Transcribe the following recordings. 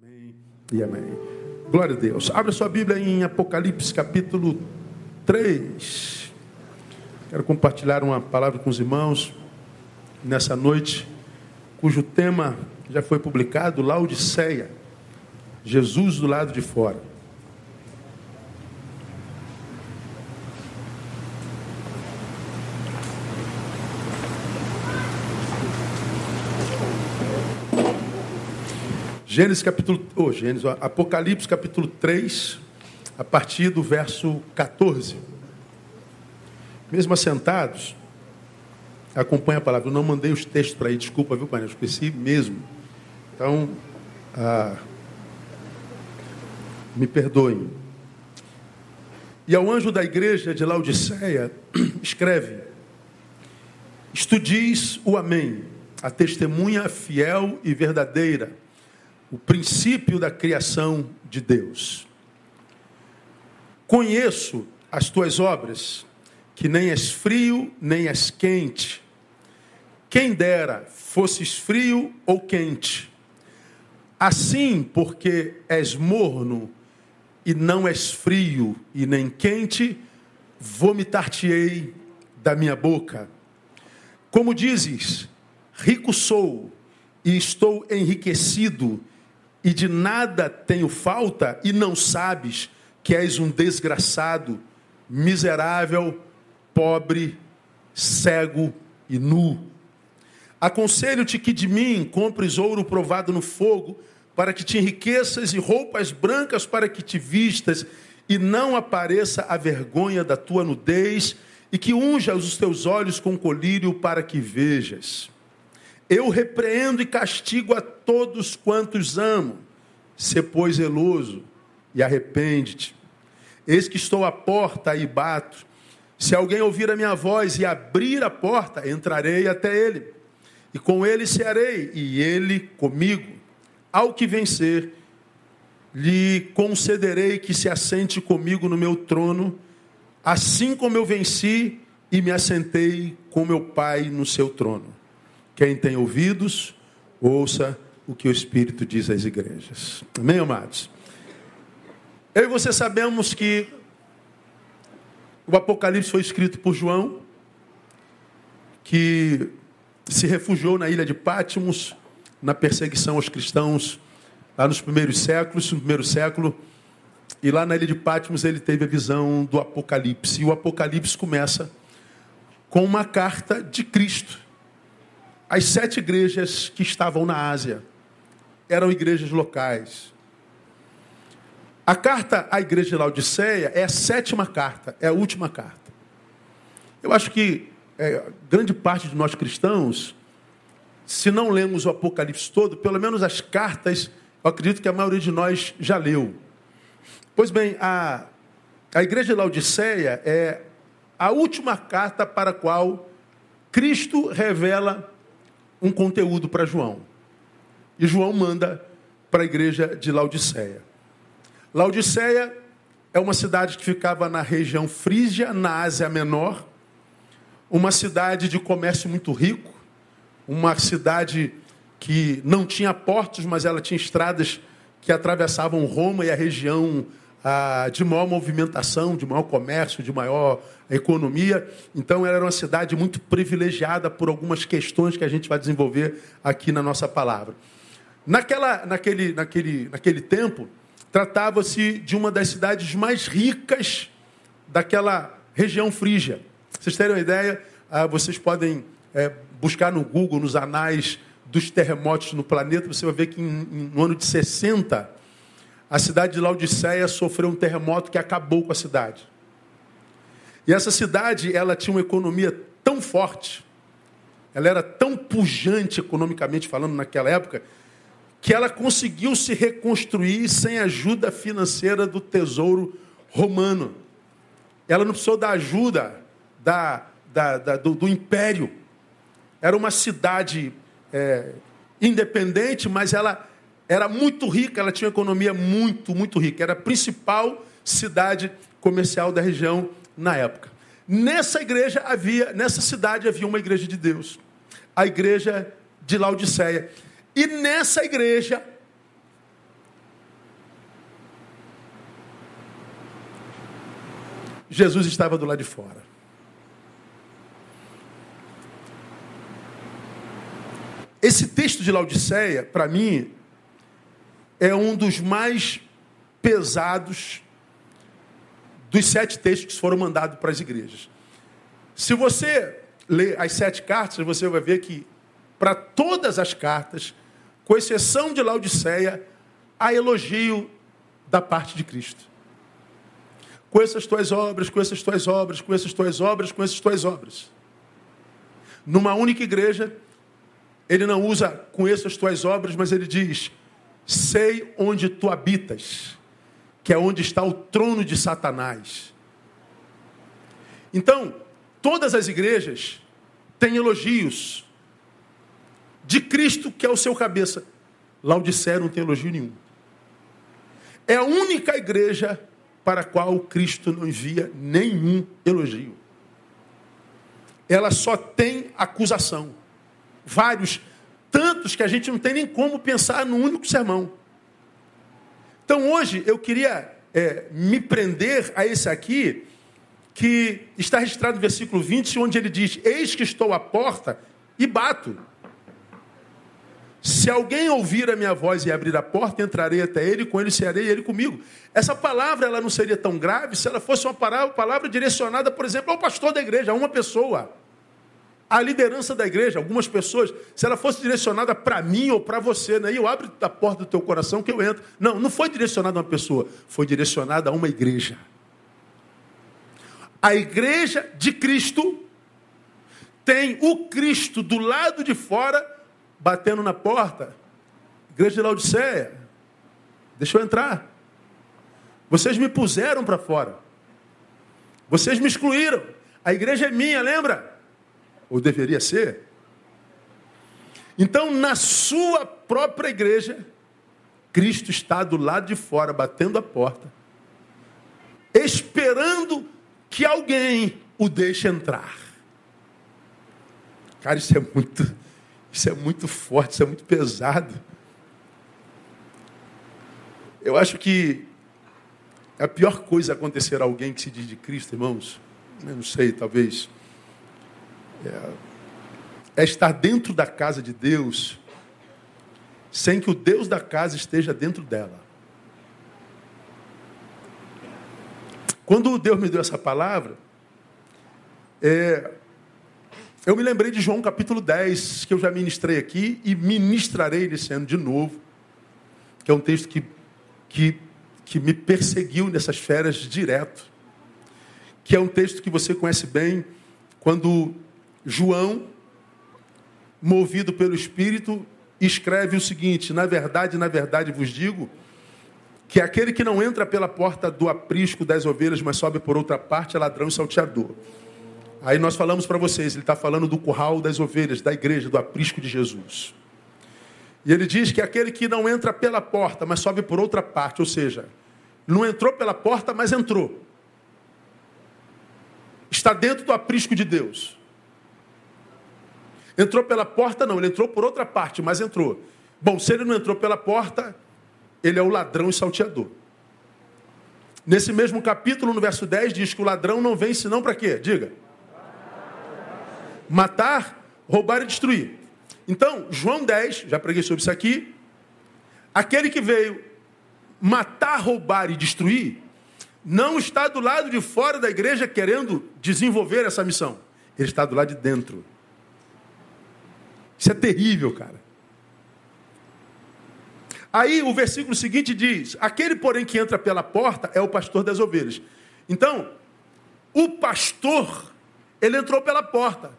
Amém e amém. Glória a Deus. Abra sua Bíblia em Apocalipse capítulo 3. Quero compartilhar uma palavra com os irmãos nessa noite, cujo tema já foi publicado, Laodiceia. Jesus do lado de fora. Gênesis capítulo, oh, Gênesis, Apocalipse capítulo 3, a partir do verso 14. Mesmo assentados, acompanha a palavra. Eu não mandei os textos para aí, desculpa, viu, pai? Eu esqueci mesmo. Então, ah, me perdoem. E ao anjo da igreja de Laodiceia, escreve: Estudis o Amém, a testemunha fiel e verdadeira o princípio da criação de Deus. Conheço as tuas obras, que nem és frio, nem és quente. Quem dera fosses frio ou quente. Assim, porque és morno e não és frio e nem quente, vomitar-te-ei da minha boca. Como dizes, rico sou e estou enriquecido e de nada tenho falta, e não sabes que és um desgraçado, miserável, pobre, cego e nu. Aconselho-te que de mim compres ouro provado no fogo, para que te enriqueças, e roupas brancas para que te vistas, e não apareça a vergonha da tua nudez, e que unja os teus olhos com colírio para que vejas. Eu repreendo e castigo a todos quantos amo. Se pois zeloso e arrepende-te. Eis que estou à porta e bato. Se alguém ouvir a minha voz e abrir a porta, entrarei até ele. E com ele cearei, e ele comigo. Ao que vencer, lhe concederei que se assente comigo no meu trono, assim como eu venci e me assentei com meu Pai no seu trono. Quem tem ouvidos, ouça o que o Espírito diz às igrejas. Amém, amados? Eu e você sabemos que o Apocalipse foi escrito por João, que se refugiou na ilha de Pátimos, na perseguição aos cristãos, lá nos primeiros séculos, no primeiro século. E lá na ilha de Pátimos ele teve a visão do Apocalipse. E o Apocalipse começa com uma carta de Cristo as sete igrejas que estavam na Ásia eram igrejas locais. A carta à igreja de Laodiceia é a sétima carta, é a última carta. Eu acho que é, grande parte de nós cristãos, se não lemos o Apocalipse todo, pelo menos as cartas, eu acredito que a maioria de nós já leu. Pois bem, a, a igreja de Laodiceia é a última carta para a qual Cristo revela um conteúdo para João. E João manda para a igreja de Laodiceia. Laodiceia é uma cidade que ficava na região frígia, na Ásia Menor, uma cidade de comércio muito rico, uma cidade que não tinha portos, mas ela tinha estradas que atravessavam Roma e a região ah, de maior movimentação, de maior comércio, de maior economia. Então, ela era uma cidade muito privilegiada por algumas questões que a gente vai desenvolver aqui na nossa palavra. Naquela, naquele, naquele, naquele tempo, tratava-se de uma das cidades mais ricas daquela região frígia. Vocês terem uma ideia, ah, vocês podem é, buscar no Google, nos anais dos terremotos no planeta, você vai ver que no ano de 60, a cidade de Laodiceia sofreu um terremoto que acabou com a cidade. E essa cidade, ela tinha uma economia tão forte, ela era tão pujante economicamente falando naquela época, que ela conseguiu se reconstruir sem ajuda financeira do tesouro romano. Ela não precisou da ajuda da, da, da do, do, império. Era uma cidade é, independente, mas ela era muito rica, ela tinha uma economia muito, muito rica. Era a principal cidade comercial da região na época. Nessa igreja havia, nessa cidade havia uma igreja de Deus, a igreja de Laodiceia. E nessa igreja Jesus estava do lado de fora. Esse texto de Laodiceia, para mim, é um dos mais pesados dos sete textos que foram mandados para as igrejas. Se você ler as sete cartas, você vai ver que para todas as cartas, com exceção de Laodiceia, há elogio da parte de Cristo. Com essas tuas obras, com essas tuas obras, com essas tuas obras, com essas tuas obras. Numa única igreja, ele não usa com essas tuas obras, mas ele diz: Sei onde tu habitas, que é onde está o trono de Satanás. Então, todas as igrejas têm elogios de Cristo, que é o seu cabeça. Laodiceia não tem elogio nenhum. É a única igreja para a qual Cristo não envia nenhum elogio. Ela só tem acusação. Vários, tantos que a gente não tem nem como pensar num único sermão. Então hoje eu queria é, me prender a esse aqui, que está registrado no versículo 20, onde ele diz: Eis que estou à porta e bato. Se alguém ouvir a minha voz e abrir a porta, entrarei até ele, com ele serei ele comigo. Essa palavra ela não seria tão grave se ela fosse uma palavra, palavra direcionada, por exemplo, ao pastor da igreja, a uma pessoa. A liderança da igreja, algumas pessoas, se ela fosse direcionada para mim ou para você, né? eu abro a porta do teu coração que eu entro. Não, não foi direcionada a uma pessoa, foi direcionada a uma igreja. A igreja de Cristo tem o Cristo do lado de fora batendo na porta. Igreja de Laodiceia, deixa eu entrar. Vocês me puseram para fora. Vocês me excluíram. A igreja é minha, lembra? Ou deveria ser? Então, na sua própria igreja, Cristo está do lado de fora, batendo a porta, esperando que alguém o deixe entrar. Cara, isso é muito, isso é muito forte, isso é muito pesado. Eu acho que a pior coisa acontecer a alguém que se diz de Cristo, irmãos, eu não sei, talvez, é, é estar dentro da casa de Deus sem que o Deus da casa esteja dentro dela. Quando Deus me deu essa palavra, é, eu me lembrei de João capítulo 10, que eu já ministrei aqui e ministrarei nesse ano de novo, que é um texto que, que, que me perseguiu nessas férias direto. Que é um texto que você conhece bem, quando João, movido pelo Espírito, escreve o seguinte: Na verdade, na verdade vos digo, que aquele que não entra pela porta do aprisco das ovelhas, mas sobe por outra parte, é ladrão e salteador. Aí nós falamos para vocês, ele está falando do curral das ovelhas, da igreja, do aprisco de Jesus. E ele diz que aquele que não entra pela porta, mas sobe por outra parte, ou seja, não entrou pela porta, mas entrou. Está dentro do aprisco de Deus. Entrou pela porta, não, ele entrou por outra parte, mas entrou. Bom, se ele não entrou pela porta, ele é o ladrão e salteador. Nesse mesmo capítulo, no verso 10, diz que o ladrão não vem senão para quê? Diga matar, roubar e destruir. Então, João 10, já preguei sobre isso aqui. Aquele que veio matar, roubar e destruir, não está do lado de fora da igreja querendo desenvolver essa missão. Ele está do lado de dentro. Isso é terrível, cara. Aí o versículo seguinte diz: Aquele, porém, que entra pela porta é o pastor das ovelhas. Então, o pastor, ele entrou pela porta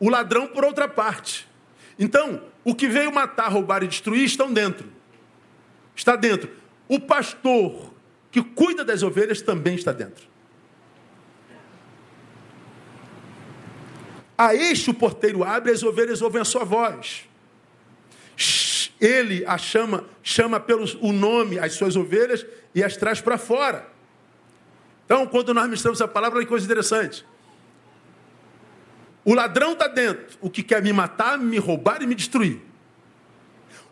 o ladrão por outra parte. Então, o que veio matar, roubar e destruir estão dentro. Está dentro. O pastor que cuida das ovelhas também está dentro. A este o porteiro abre, as ovelhas ouvem a sua voz. Ele a chama, chama pelo o nome as suas ovelhas e as traz para fora. Então, quando nós ministramos a palavra, é coisa interessante. O ladrão está dentro, o que quer me matar, me roubar e me destruir.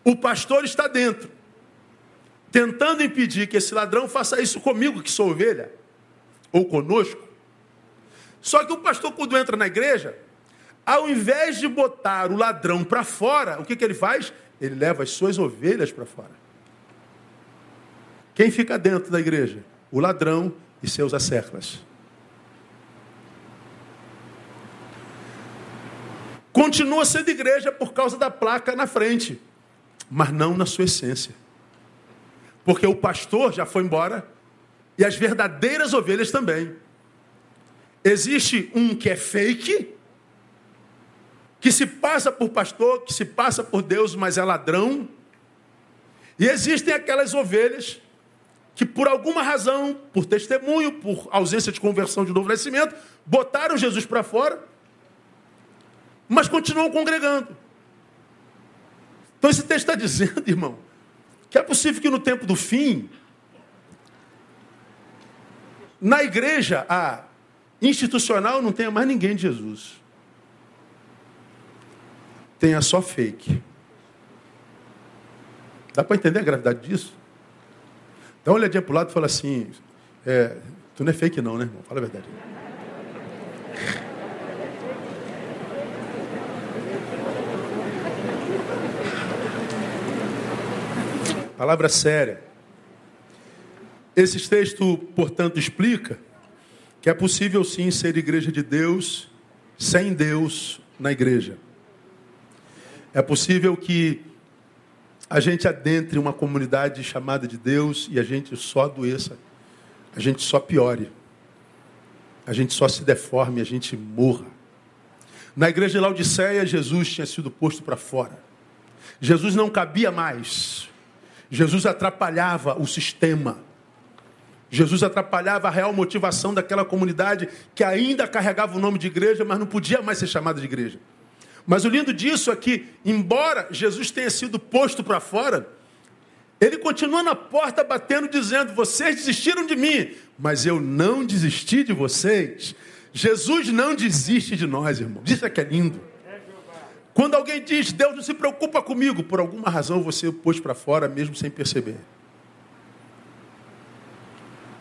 O pastor está dentro, tentando impedir que esse ladrão faça isso comigo, que sou ovelha. ou conosco. Só que o pastor, quando entra na igreja, ao invés de botar o ladrão para fora, o que, que ele faz? Ele leva as suas ovelhas para fora. Quem fica dentro da igreja? O ladrão e seus acerclas. Continua sendo igreja por causa da placa na frente, mas não na sua essência. Porque o pastor já foi embora e as verdadeiras ovelhas também. Existe um que é fake, que se passa por pastor, que se passa por Deus, mas é ladrão. E existem aquelas ovelhas que, por alguma razão, por testemunho, por ausência de conversão de novo nascimento, botaram Jesus para fora, mas continuam congregando. Então esse texto está dizendo, irmão, que é possível que no tempo do fim, na igreja a institucional não tenha mais ninguém de Jesus tenha só fake. Dá para entender a gravidade disso? Dá uma olhadinha para o lado e fala assim: é, Tu não é fake, não, né, irmão? Fala a verdade. Palavra séria. Esse texto, portanto, explica que é possível sim ser igreja de Deus sem Deus na igreja. É possível que a gente adentre uma comunidade chamada de Deus e a gente só adoeça, a gente só piore, a gente só se deforme, a gente morra. Na igreja de Laodiceia, Jesus tinha sido posto para fora. Jesus não cabia mais. Jesus atrapalhava o sistema. Jesus atrapalhava a real motivação daquela comunidade que ainda carregava o nome de igreja, mas não podia mais ser chamada de igreja. Mas o lindo disso é que, embora Jesus tenha sido posto para fora, ele continua na porta batendo, dizendo: Vocês desistiram de mim, mas eu não desisti de vocês. Jesus não desiste de nós, irmão. Isso é que é lindo. Quando alguém diz, Deus não se preocupa comigo, por alguma razão você pôs para fora mesmo sem perceber.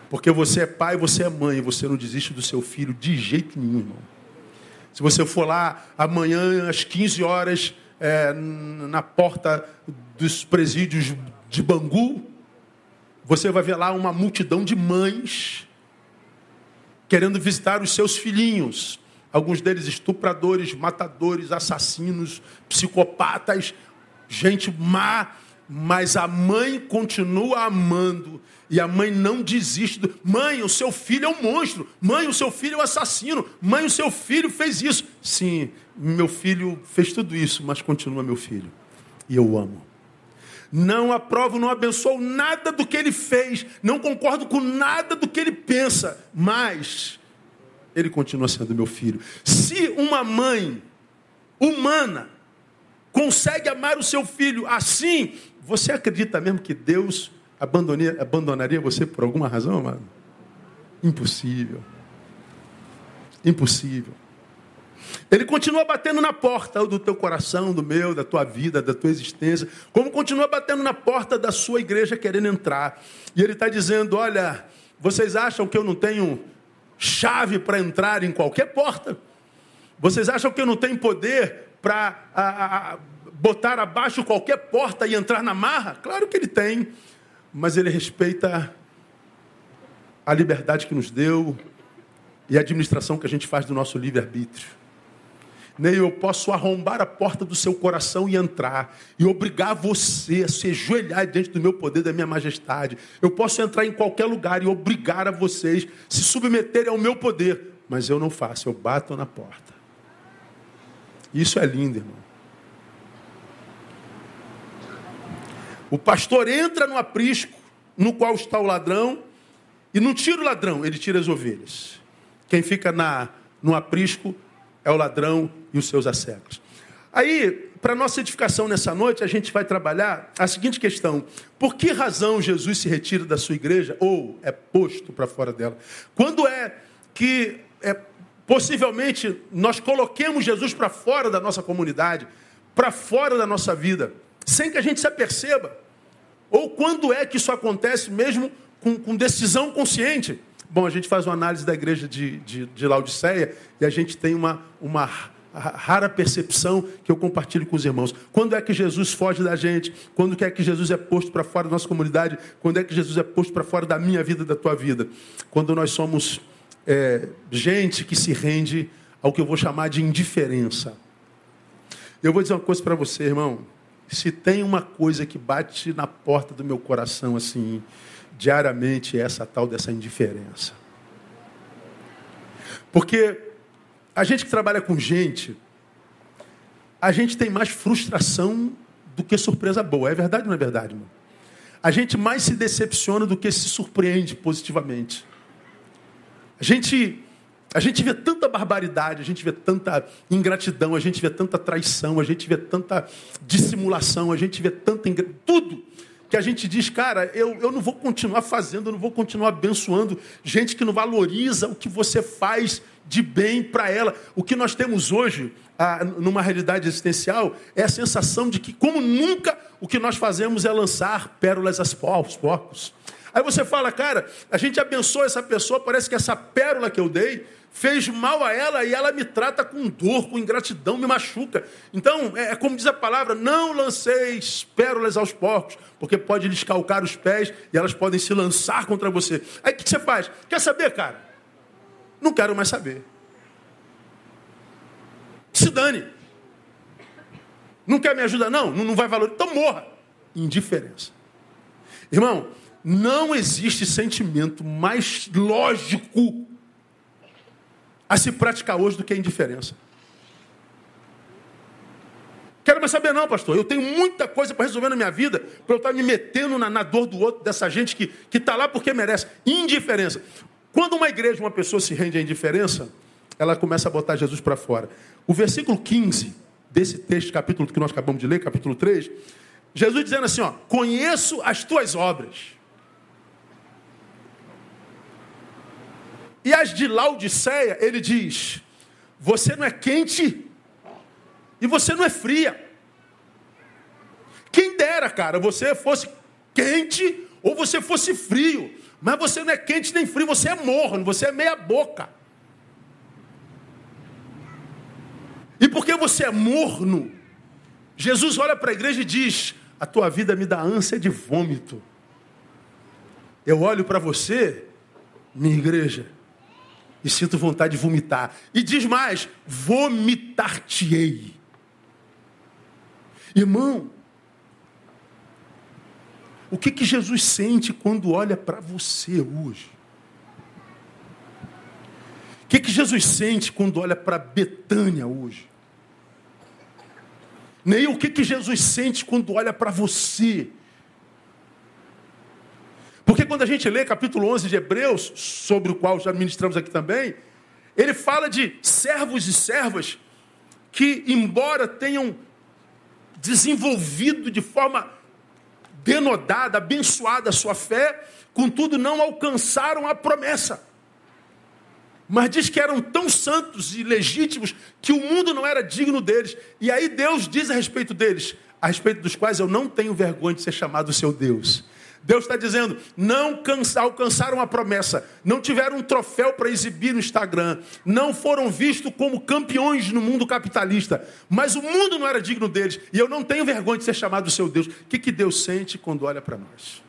Porque você é pai, você é mãe, você não desiste do seu filho de jeito nenhum, irmão. Se você for lá amanhã, às 15 horas, é, na porta dos presídios de Bangu, você vai ver lá uma multidão de mães querendo visitar os seus filhinhos. Alguns deles estupradores, matadores, assassinos, psicopatas, gente má, mas a mãe continua amando e a mãe não desiste. Do... Mãe, o seu filho é um monstro. Mãe, o seu filho é um assassino. Mãe, o seu filho fez isso. Sim, meu filho fez tudo isso, mas continua meu filho. E eu amo. Não aprovo, não abençoo nada do que ele fez. Não concordo com nada do que ele pensa. Mas ele continua sendo meu filho. Se uma mãe humana consegue amar o seu filho assim, você acredita mesmo que Deus abandonaria, você por alguma razão, amado? Impossível. Impossível. Ele continua batendo na porta do teu coração, do meu, da tua vida, da tua existência, como continua batendo na porta da sua igreja querendo entrar. E ele está dizendo: Olha, vocês acham que eu não tenho chave para entrar em qualquer porta? Vocês acham que eu não tenho poder para botar abaixo qualquer porta e entrar na marra? Claro que ele tem mas ele respeita a liberdade que nos deu e a administração que a gente faz do nosso livre-arbítrio. Nem eu posso arrombar a porta do seu coração e entrar, e obrigar você a se ajoelhar diante do meu poder, da minha majestade. Eu posso entrar em qualquer lugar e obrigar a vocês se submeterem ao meu poder, mas eu não faço, eu bato na porta. Isso é lindo, irmão. O pastor entra no aprisco no qual está o ladrão e não tira o ladrão, ele tira as ovelhas. Quem fica na, no aprisco é o ladrão e os seus assecos. Aí, para nossa edificação nessa noite, a gente vai trabalhar a seguinte questão: por que razão Jesus se retira da sua igreja ou é posto para fora dela? Quando é que é, possivelmente nós coloquemos Jesus para fora da nossa comunidade, para fora da nossa vida? Sem que a gente se aperceba? Ou quando é que isso acontece mesmo com, com decisão consciente? Bom, a gente faz uma análise da igreja de, de, de Laodiceia e a gente tem uma, uma rara percepção que eu compartilho com os irmãos. Quando é que Jesus foge da gente? Quando é que Jesus é posto para fora da nossa comunidade? Quando é que Jesus é posto para fora da minha vida, da tua vida? Quando nós somos é, gente que se rende ao que eu vou chamar de indiferença. Eu vou dizer uma coisa para você, irmão. Se tem uma coisa que bate na porta do meu coração assim, diariamente, é essa tal dessa indiferença. Porque a gente que trabalha com gente, a gente tem mais frustração do que surpresa boa. É verdade ou não é verdade, irmão? A gente mais se decepciona do que se surpreende positivamente. A gente a gente vê tanta barbaridade, a gente vê tanta ingratidão, a gente vê tanta traição, a gente vê tanta dissimulação, a gente vê tanta ingr... tudo que a gente diz, cara, eu, eu não vou continuar fazendo, eu não vou continuar abençoando gente que não valoriza o que você faz de bem para ela. O que nós temos hoje, ah, numa realidade existencial, é a sensação de que, como nunca, o que nós fazemos é lançar pérolas aos porcos. Aí você fala, cara, a gente abençoa essa pessoa, parece que essa pérola que eu dei fez mal a ela e ela me trata com dor, com ingratidão, me machuca. Então, é, é como diz a palavra: não lanceis pérolas aos porcos, porque pode lhes calcar os pés e elas podem se lançar contra você. Aí o que você faz? Quer saber, cara? Não quero mais saber. Se dane. Não quer me ajudar, não? Não vai valorizar. Então morra. Indiferença. Irmão, não existe sentimento mais lógico a se praticar hoje do que a indiferença. Quero mais saber, não, pastor. Eu tenho muita coisa para resolver na minha vida, para eu estar me metendo na, na, dor do outro, dessa gente que está lá porque merece. Indiferença. Quando uma igreja, uma pessoa se rende à indiferença, ela começa a botar Jesus para fora. O versículo 15 desse texto, capítulo que nós acabamos de ler, capítulo 3, Jesus dizendo assim: ó, conheço as tuas obras. E as de Laodiceia, ele diz: Você não é quente e você não é fria. Quem dera, cara, você fosse quente ou você fosse frio. Mas você não é quente nem frio, você é morno, você é meia boca. E porque você é morno, Jesus olha para a igreja e diz: A tua vida me dá ânsia de vômito. Eu olho para você, minha igreja, e sinto vontade de vomitar. E diz mais: vomitar-te-ei. Irmão, o que, que Jesus sente quando olha para você hoje? O que, que Jesus sente quando olha para Betânia hoje? Nem o que, que Jesus sente quando olha para você? Quando a gente lê capítulo 11 de Hebreus, sobre o qual já ministramos aqui também, ele fala de servos e servas que, embora tenham desenvolvido de forma denodada, abençoada a sua fé, contudo não alcançaram a promessa. Mas diz que eram tão santos e legítimos que o mundo não era digno deles. E aí Deus diz a respeito deles, a respeito dos quais eu não tenho vergonha de ser chamado seu Deus. Deus está dizendo: não alcançaram a promessa, não tiveram um troféu para exibir no Instagram, não foram vistos como campeões no mundo capitalista, mas o mundo não era digno deles, e eu não tenho vergonha de ser chamado seu Deus. O que, que Deus sente quando olha para nós?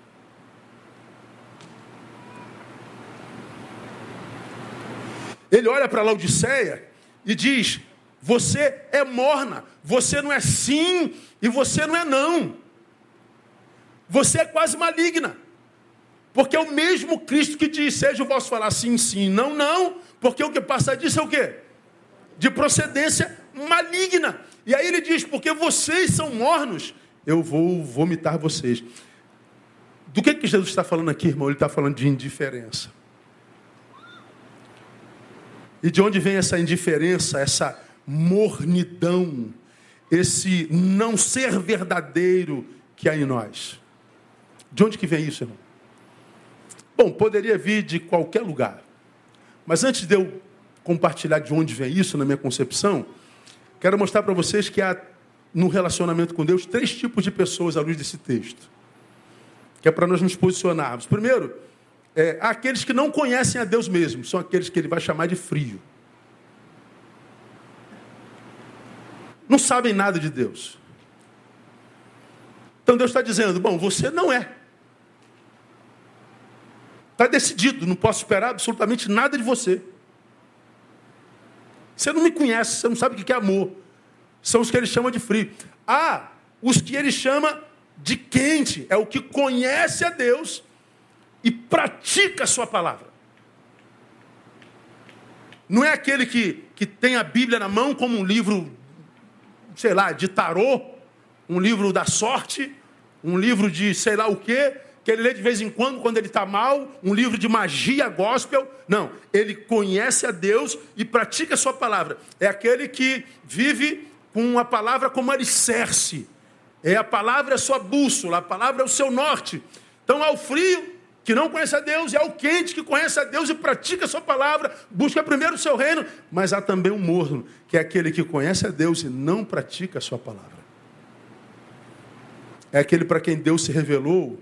Ele olha para Laodiceia e diz: Você é morna, você não é sim e você não é não você é quase maligna. Porque é o mesmo Cristo que diz, seja o vosso falar sim, sim, não, não, porque o que passa disso é o quê? De procedência maligna. E aí ele diz, porque vocês são mornos, eu vou vomitar vocês. Do que, que Jesus está falando aqui, irmão? Ele está falando de indiferença. E de onde vem essa indiferença, essa mornidão, esse não ser verdadeiro que há em nós? De onde que vem isso, irmão? Bom, poderia vir de qualquer lugar. Mas antes de eu compartilhar de onde vem isso na minha concepção, quero mostrar para vocês que há no relacionamento com Deus três tipos de pessoas à luz desse texto. Que é para nós nos posicionarmos. Primeiro, é, aqueles que não conhecem a Deus mesmo, são aqueles que ele vai chamar de frio. Não sabem nada de Deus. Então Deus está dizendo: bom, você não é. Está decidido, não posso esperar absolutamente nada de você. Você não me conhece, você não sabe o que é amor. São os que ele chama de frio. Ah, os que ele chama de quente, é o que conhece a Deus e pratica a sua palavra. Não é aquele que, que tem a Bíblia na mão como um livro, sei lá, de tarô, um livro da sorte, um livro de sei lá o quê, que ele lê de vez em quando, quando ele está mal, um livro de magia gospel. Não, ele conhece a Deus e pratica a sua palavra. É aquele que vive com a palavra como alicerce. É a palavra é a sua bússola, a palavra é o seu norte. Então, ao frio, que não conhece a Deus, e ao quente, que conhece a Deus e pratica a sua palavra, busca primeiro o seu reino, mas há também o morno, que é aquele que conhece a Deus e não pratica a sua palavra. É aquele para quem Deus se revelou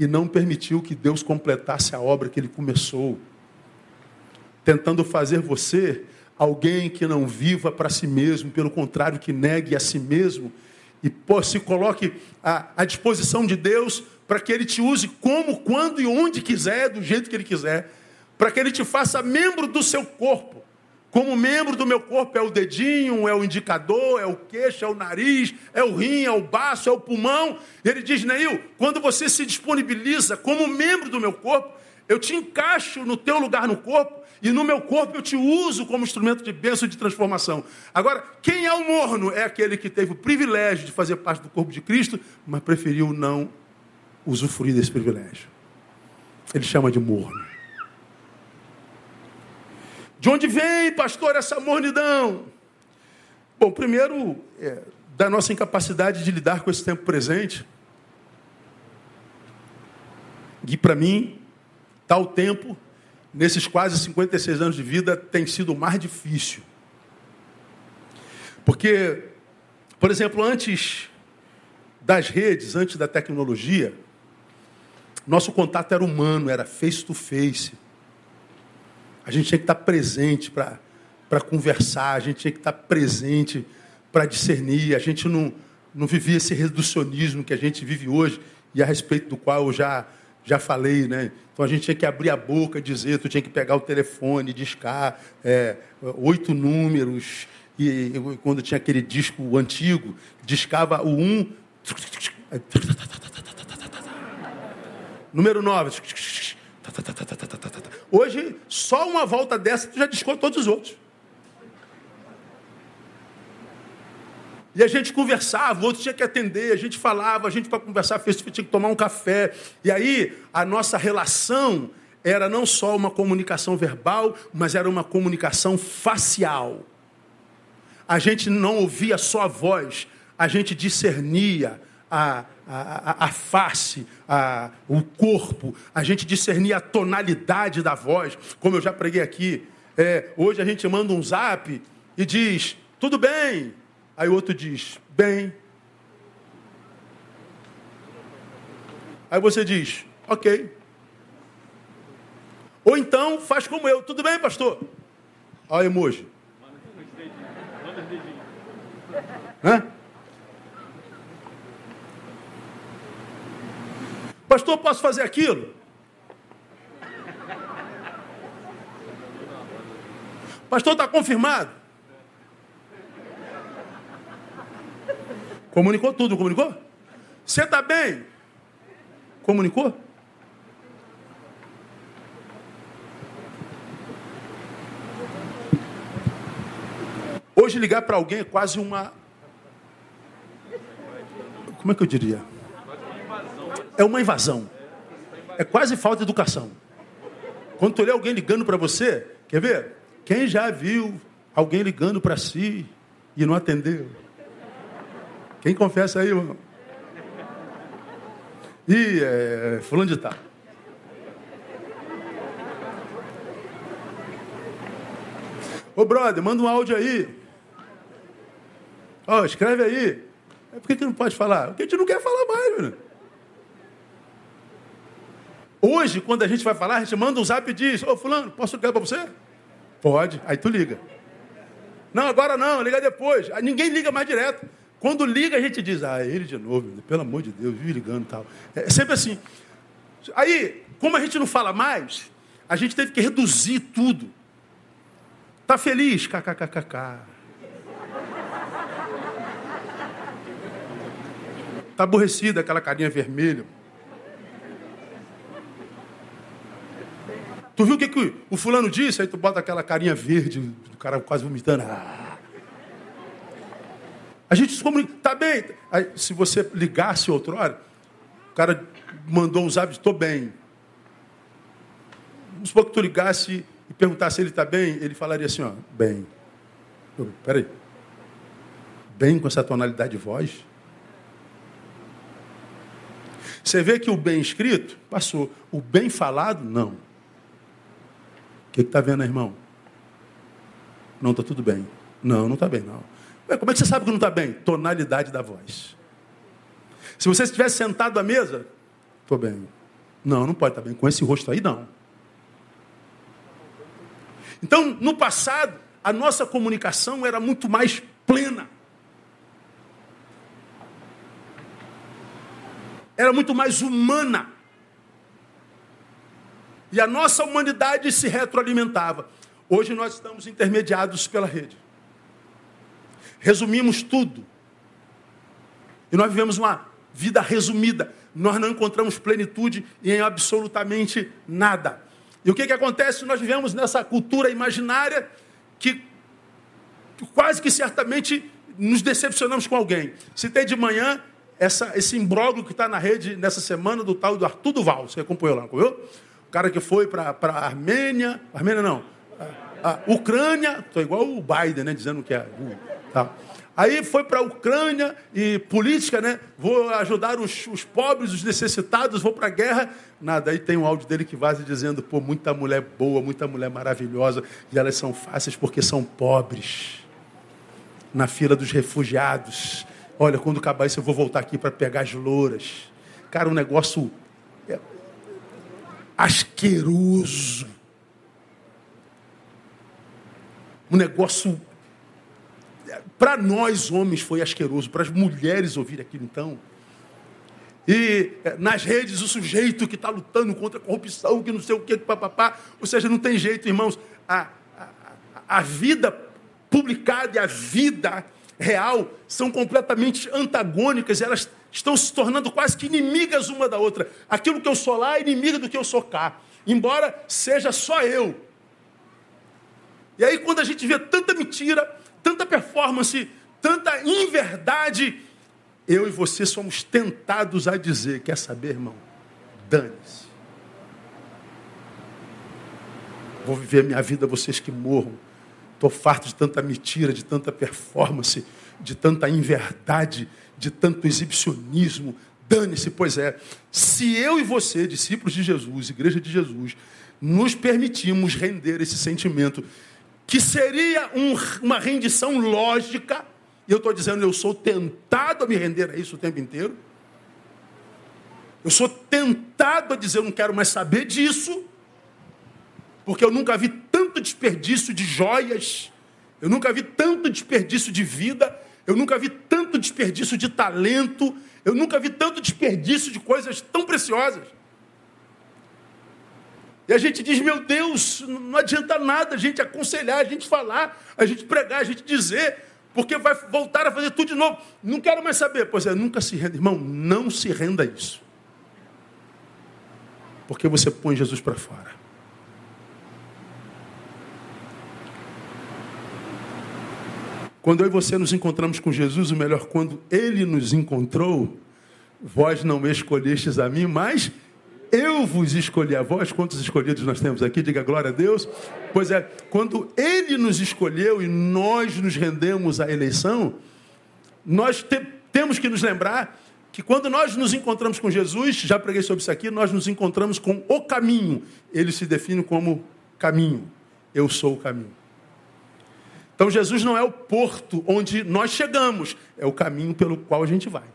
e não permitiu que Deus completasse a obra que ele começou, tentando fazer você alguém que não viva para si mesmo, pelo contrário, que negue a si mesmo e pô, se coloque à, à disposição de Deus para que Ele te use como, quando e onde quiser, do jeito que Ele quiser, para que Ele te faça membro do seu corpo. Como membro do meu corpo é o dedinho, é o indicador, é o queixo, é o nariz, é o rim, é o baço, é o pulmão. Ele diz, Neil, quando você se disponibiliza como membro do meu corpo, eu te encaixo no teu lugar no corpo e no meu corpo eu te uso como instrumento de bênção e de transformação. Agora, quem é o morno? É aquele que teve o privilégio de fazer parte do corpo de Cristo, mas preferiu não usufruir desse privilégio. Ele chama de morno. De onde vem, pastor, essa mornidão? Bom, primeiro, é, da nossa incapacidade de lidar com esse tempo presente. E para mim, Tal tempo, nesses quase 56 anos de vida, tem sido o mais difícil. Porque, por exemplo, antes das redes, antes da tecnologia, nosso contato era humano, era face to face. A gente tinha que estar presente para conversar, a gente tinha que estar presente para discernir. A gente não, não vivia esse reducionismo que a gente vive hoje e a respeito do qual eu já já falei, né? Então a gente tinha que abrir a boca, dizer, tu tinha que pegar o telefone, discar é, oito números. E, e, quando tinha aquele disco antigo, discava o um. Número nove. Hoje, só uma volta dessa, tu já discou todos os outros. E a gente conversava, o outro tinha que atender, a gente falava, a gente para conversar fez, tinha que tomar um café. E aí a nossa relação era não só uma comunicação verbal, mas era uma comunicação facial. A gente não ouvia só a voz, a gente discernia a, a, a, face, a, o corpo, a gente discernia a tonalidade da voz, como eu já preguei aqui. É, hoje a gente manda um zap e diz: tudo bem, Aí o outro diz, bem. Aí você diz, ok. Ou então faz como eu, tudo bem, pastor? Olha o emoji. Pastor, posso fazer aquilo? Pastor, está confirmado? Comunicou tudo, comunicou? Você está bem? Comunicou? Hoje ligar para alguém é quase uma. Como é que eu diria? É uma invasão. É quase falta de educação. Quando tu lê alguém ligando para você, quer ver? Quem já viu alguém ligando para si e não atendeu? Quem confessa aí, irmão? Ih, é, fulano de tal. Ô, brother, manda um áudio aí. Ó, oh, escreve aí. É, por que, que não pode falar? Porque a gente não quer falar mais, mano. Hoje, quando a gente vai falar, a gente manda um zap e diz: Ô Fulano, posso ligar para você? Pode, aí tu liga. Não, agora não, liga depois. Aí ninguém liga mais direto. Quando liga, a gente diz: Ah, ele de novo, pelo amor de Deus, vive ligando e tal. É sempre assim. Aí, como a gente não fala mais, a gente teve que reduzir tudo. Tá feliz? KKKKK. Tá aborrecida aquela carinha vermelha. Tu viu o que, que o fulano disse? Aí tu bota aquela carinha verde, do cara quase vomitando. Ah. A gente se comunica, tá bem. Aí, se você ligasse outrora, o cara mandou um zap, estou bem. Vamos supor que tu ligasse e perguntasse se ele está bem, ele falaria assim, ó, bem. Eu, peraí. Bem com essa tonalidade de voz? Você vê que o bem escrito passou. O bem falado, não. O que está vendo, irmão? Não está tudo bem. Não, não está bem, não. Ué, como é que você sabe que não está bem? Tonalidade da voz. Se você estivesse sentado à mesa, estou bem. Não, não pode estar tá bem. Com esse rosto aí, não. Então, no passado, a nossa comunicação era muito mais plena. Era muito mais humana. E a nossa humanidade se retroalimentava. Hoje nós estamos intermediados pela rede. Resumimos tudo. E nós vivemos uma vida resumida. Nós não encontramos plenitude em absolutamente nada. E o que, que acontece? Nós vivemos nessa cultura imaginária que quase que certamente nos decepcionamos com alguém. Citei de manhã essa, esse imbróglio que está na rede nessa semana do tal do Arthur Duval. Você acompanhou lá? O cara que foi para a Armênia, Armênia não, a, a Ucrânia, estou igual o Biden, né, dizendo que é. Tá. Aí foi para a Ucrânia e política, né? Vou ajudar os, os pobres, os necessitados, vou para a guerra. Nada, aí tem um áudio dele que vaza dizendo: pô, muita mulher boa, muita mulher maravilhosa, e elas são fáceis porque são pobres. Na fila dos refugiados. Olha, quando acabar isso, eu vou voltar aqui para pegar as louras. Cara, um negócio asqueroso. Um negócio. Para nós, homens, foi asqueroso. Para as mulheres ouvir aquilo, então. E eh, nas redes, o sujeito que está lutando contra a corrupção, que não sei o que, papapá. Ou seja, não tem jeito, irmãos. A, a, a vida publicada e a vida real são completamente antagônicas, elas estão se tornando quase que inimigas uma da outra. Aquilo que eu sou lá é inimigo do que eu sou cá, embora seja só eu. E aí, quando a gente vê tanta mentira, tanta performance, tanta inverdade, eu e você somos tentados a dizer: quer saber, irmão? Dane-se. Vou viver minha vida, vocês que morram. Estou farto de tanta mentira, de tanta performance, de tanta inverdade, de tanto exibicionismo. Dane-se, pois é. Se eu e você, discípulos de Jesus, igreja de Jesus, nos permitimos render esse sentimento, que seria um, uma rendição lógica, e eu estou dizendo, eu sou tentado a me render a isso o tempo inteiro. Eu sou tentado a dizer, eu não quero mais saber disso porque eu nunca vi tanto desperdício de joias, eu nunca vi tanto desperdício de vida, eu nunca vi tanto desperdício de talento, eu nunca vi tanto desperdício de coisas tão preciosas. E a gente diz, meu Deus, não adianta nada a gente aconselhar, a gente falar, a gente pregar, a gente dizer, porque vai voltar a fazer tudo de novo. Não quero mais saber. Pois é, nunca se renda. Irmão, não se renda a isso. Porque você põe Jesus para fora. Quando eu e você nos encontramos com Jesus, o melhor, quando ele nos encontrou, vós não me escolhestes a mim, mas eu vos escolhi a vós. Quantos escolhidos nós temos aqui? Diga glória a Deus. Pois é, quando ele nos escolheu e nós nos rendemos à eleição, nós te, temos que nos lembrar que quando nós nos encontramos com Jesus, já preguei sobre isso aqui, nós nos encontramos com o caminho. Ele se define como caminho. Eu sou o caminho. Então Jesus não é o porto onde nós chegamos, é o caminho pelo qual a gente vai.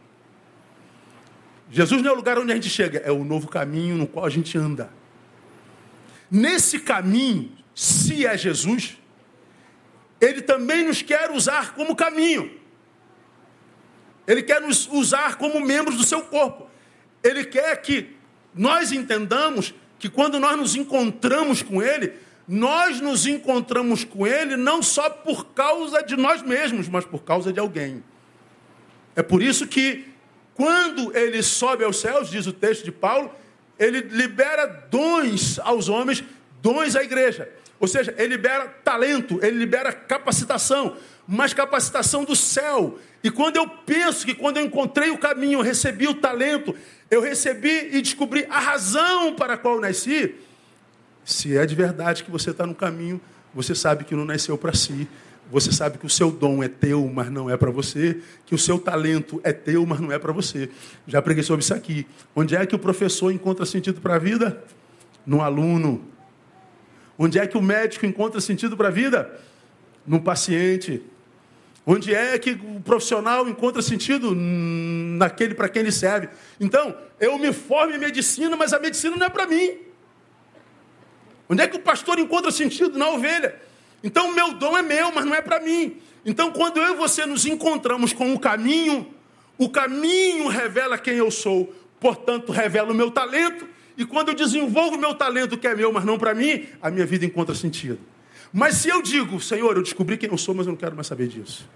Jesus não é o lugar onde a gente chega, é o novo caminho no qual a gente anda. Nesse caminho, se é Jesus, ele também nos quer usar como caminho. Ele quer nos usar como membros do seu corpo. Ele quer que nós entendamos que quando nós nos encontramos com Ele, nós nos encontramos com Ele não só por causa de nós mesmos, mas por causa de alguém. É por isso que, quando Ele sobe aos céus, diz o texto de Paulo, Ele libera dons aos homens, dons à igreja. Ou seja, Ele libera talento, Ele libera capacitação, mas capacitação do céu. E quando eu penso que quando eu encontrei o caminho, eu recebi o talento, eu recebi e descobri a razão para a qual nasci, se é de verdade que você está no caminho, você sabe que não nasceu para si. Você sabe que o seu dom é teu, mas não é para você. Que o seu talento é teu, mas não é para você. Já preguei sobre isso aqui. Onde é que o professor encontra sentido para a vida? No aluno. Onde é que o médico encontra sentido para a vida? No paciente. Onde é que o profissional encontra sentido? Naquele para quem ele serve. Então, eu me formo em medicina, mas a medicina não é para mim. Onde é que o pastor encontra sentido? Na ovelha. Então, o meu dom é meu, mas não é para mim. Então, quando eu e você nos encontramos com o caminho, o caminho revela quem eu sou, portanto, revela o meu talento. E quando eu desenvolvo o meu talento, que é meu, mas não para mim, a minha vida encontra sentido. Mas se eu digo, Senhor, eu descobri quem eu sou, mas eu não quero mais saber disso.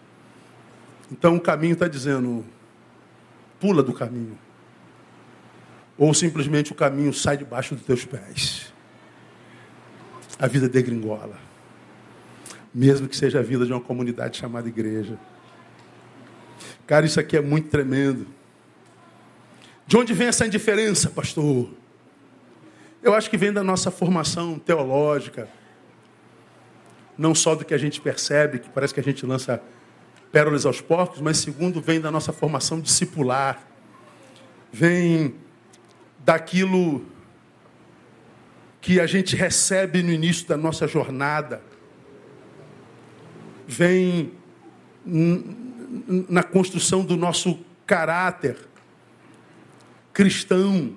Então o caminho está dizendo, pula do caminho. Ou simplesmente o caminho sai debaixo dos teus pés a vida degringola. Mesmo que seja a vida de uma comunidade chamada igreja. Cara, isso aqui é muito tremendo. De onde vem essa indiferença, pastor? Eu acho que vem da nossa formação teológica. Não só do que a gente percebe, que parece que a gente lança pérolas aos porcos, mas segundo, vem da nossa formação discipular. Vem daquilo que a gente recebe no início da nossa jornada vem na construção do nosso caráter cristão.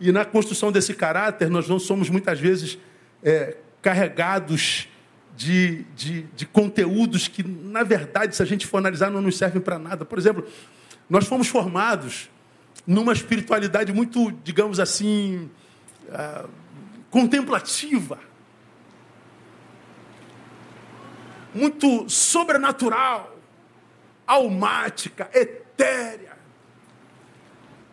E na construção desse caráter, nós não somos muitas vezes é, carregados de, de, de, conteúdos que, na verdade, se a gente for analisar, não nos servem para nada. Por exemplo, nós fomos formados numa espiritualidade muito, digamos assim, ah, contemplativa, muito sobrenatural, almática, etérea.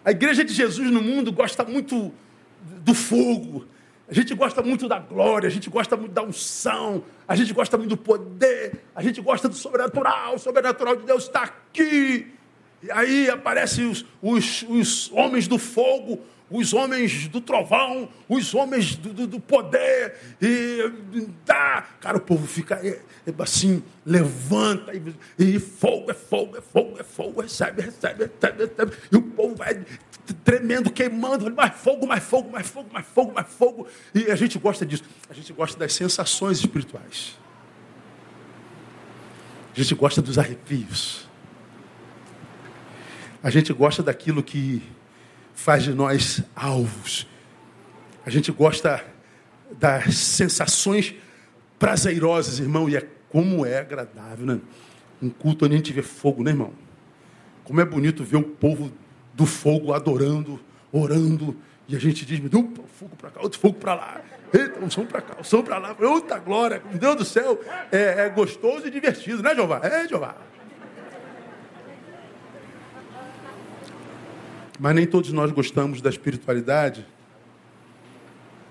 A igreja de Jesus no mundo gosta muito do fogo, a gente gosta muito da glória, a gente gosta muito da unção, a gente gosta muito do poder, a gente gosta do sobrenatural, o sobrenatural de Deus está aqui. E aí aparecem os, os, os homens do fogo, os homens do trovão, os homens do, do, do poder, e dá. Cara, o povo fica é, é assim, levanta, e, e, fogo, é fogo, é fogo, é fogo, recebe, recebe, recebe, recebe. E o povo vai tremendo, queimando, mais fogo, mais fogo, mais fogo, mais fogo, mais fogo. E a gente gosta disso. A gente gosta das sensações espirituais. A gente gosta dos arrepios. A gente gosta daquilo que faz de nós alvos. A gente gosta das sensações prazerosas, irmão, e é como é agradável, né? Um culto onde a gente vê fogo, né, irmão? Como é bonito ver o povo do fogo adorando, orando, e a gente diz, um fogo para cá, outro fogo para lá. Eita, um som para cá, um som para lá. Outra glória, meu Deus do céu. É, é gostoso e divertido, né, Jeová? É, Jeová. Mas nem todos nós gostamos da espiritualidade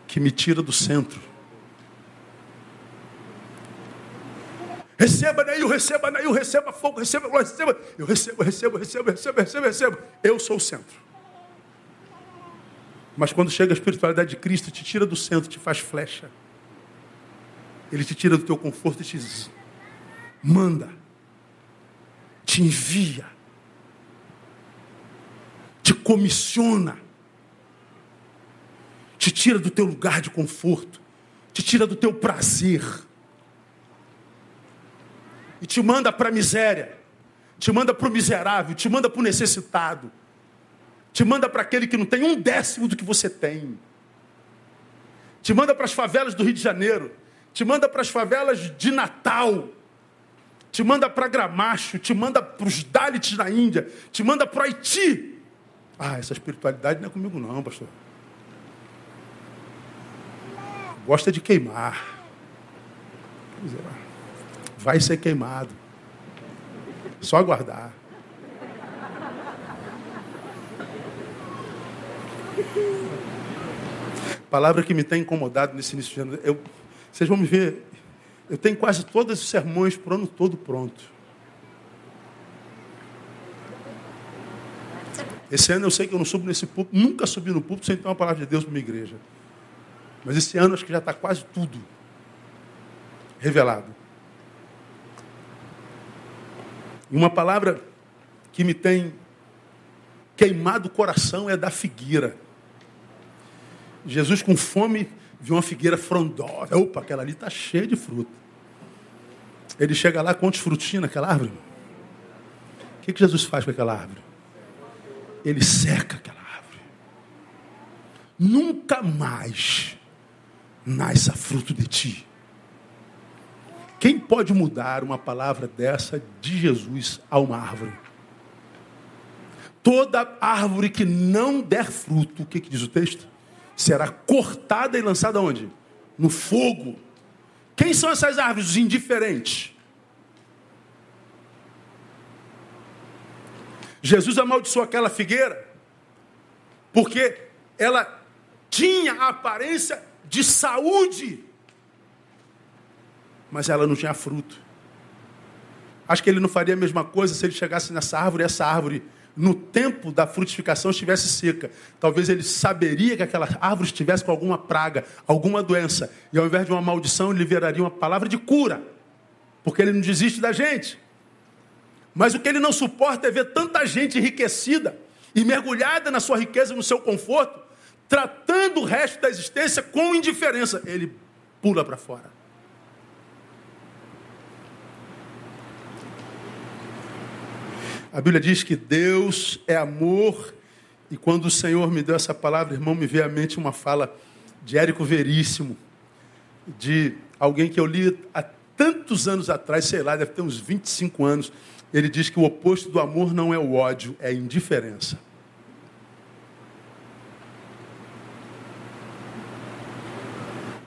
que me tira do centro. Receba, Neil, receba, Neil, receba fogo, receba glória, receba. Eu recebo, recebo, recebo, recebo, recebo, recebo. Eu sou o centro. Mas quando chega a espiritualidade de Cristo, te tira do centro, te faz flecha. Ele te tira do teu conforto e te manda, te envia te comissiona, te tira do teu lugar de conforto, te tira do teu prazer e te manda para a miséria, te manda para o miserável, te manda para o necessitado. te manda para aquele que não tem um décimo do que você tem, te manda para as favelas do Rio de Janeiro, te manda para as favelas de Natal, te manda para Gramacho, te manda para os Dalits na Índia, te manda para o Haiti. Ah, essa espiritualidade não é comigo não, pastor. Gosta de queimar. Vai ser queimado. Só aguardar. Palavra que me tem incomodado nesse início de ano. Eu, vocês vão me ver, eu tenho quase todos os sermões para o ano todo pronto. Esse ano eu sei que eu não subo nesse púlpito, nunca subi no púlpito sem ter uma palavra de Deus para minha igreja. Mas esse ano acho que já está quase tudo revelado. E uma palavra que me tem queimado o coração é da figueira. Jesus com fome viu uma figueira frondosa. Opa, aquela ali está cheia de fruta. Ele chega lá, quantos frutinhos naquela árvore? O que, que Jesus faz com aquela árvore? Ele seca aquela árvore. Nunca mais nasça fruto de ti. Quem pode mudar uma palavra dessa de Jesus a uma árvore? Toda árvore que não der fruto, o que, que diz o texto? Será cortada e lançada onde? No fogo. Quem são essas árvores? Os indiferentes. Jesus amaldiçoou aquela figueira porque ela tinha a aparência de saúde, mas ela não tinha fruto. Acho que ele não faria a mesma coisa se ele chegasse nessa árvore e essa árvore, no tempo da frutificação, estivesse seca. Talvez ele saberia que aquela árvore estivesse com alguma praga, alguma doença, e ao invés de uma maldição, ele liberaria uma palavra de cura, porque ele não desiste da gente. Mas o que ele não suporta é ver tanta gente enriquecida e mergulhada na sua riqueza, no seu conforto, tratando o resto da existência com indiferença. Ele pula para fora. A Bíblia diz que Deus é amor, e quando o Senhor me deu essa palavra, irmão, me veio à mente uma fala de Érico Veríssimo, de alguém que eu li há tantos anos atrás, sei lá, deve ter uns 25 anos. Ele diz que o oposto do amor não é o ódio, é a indiferença.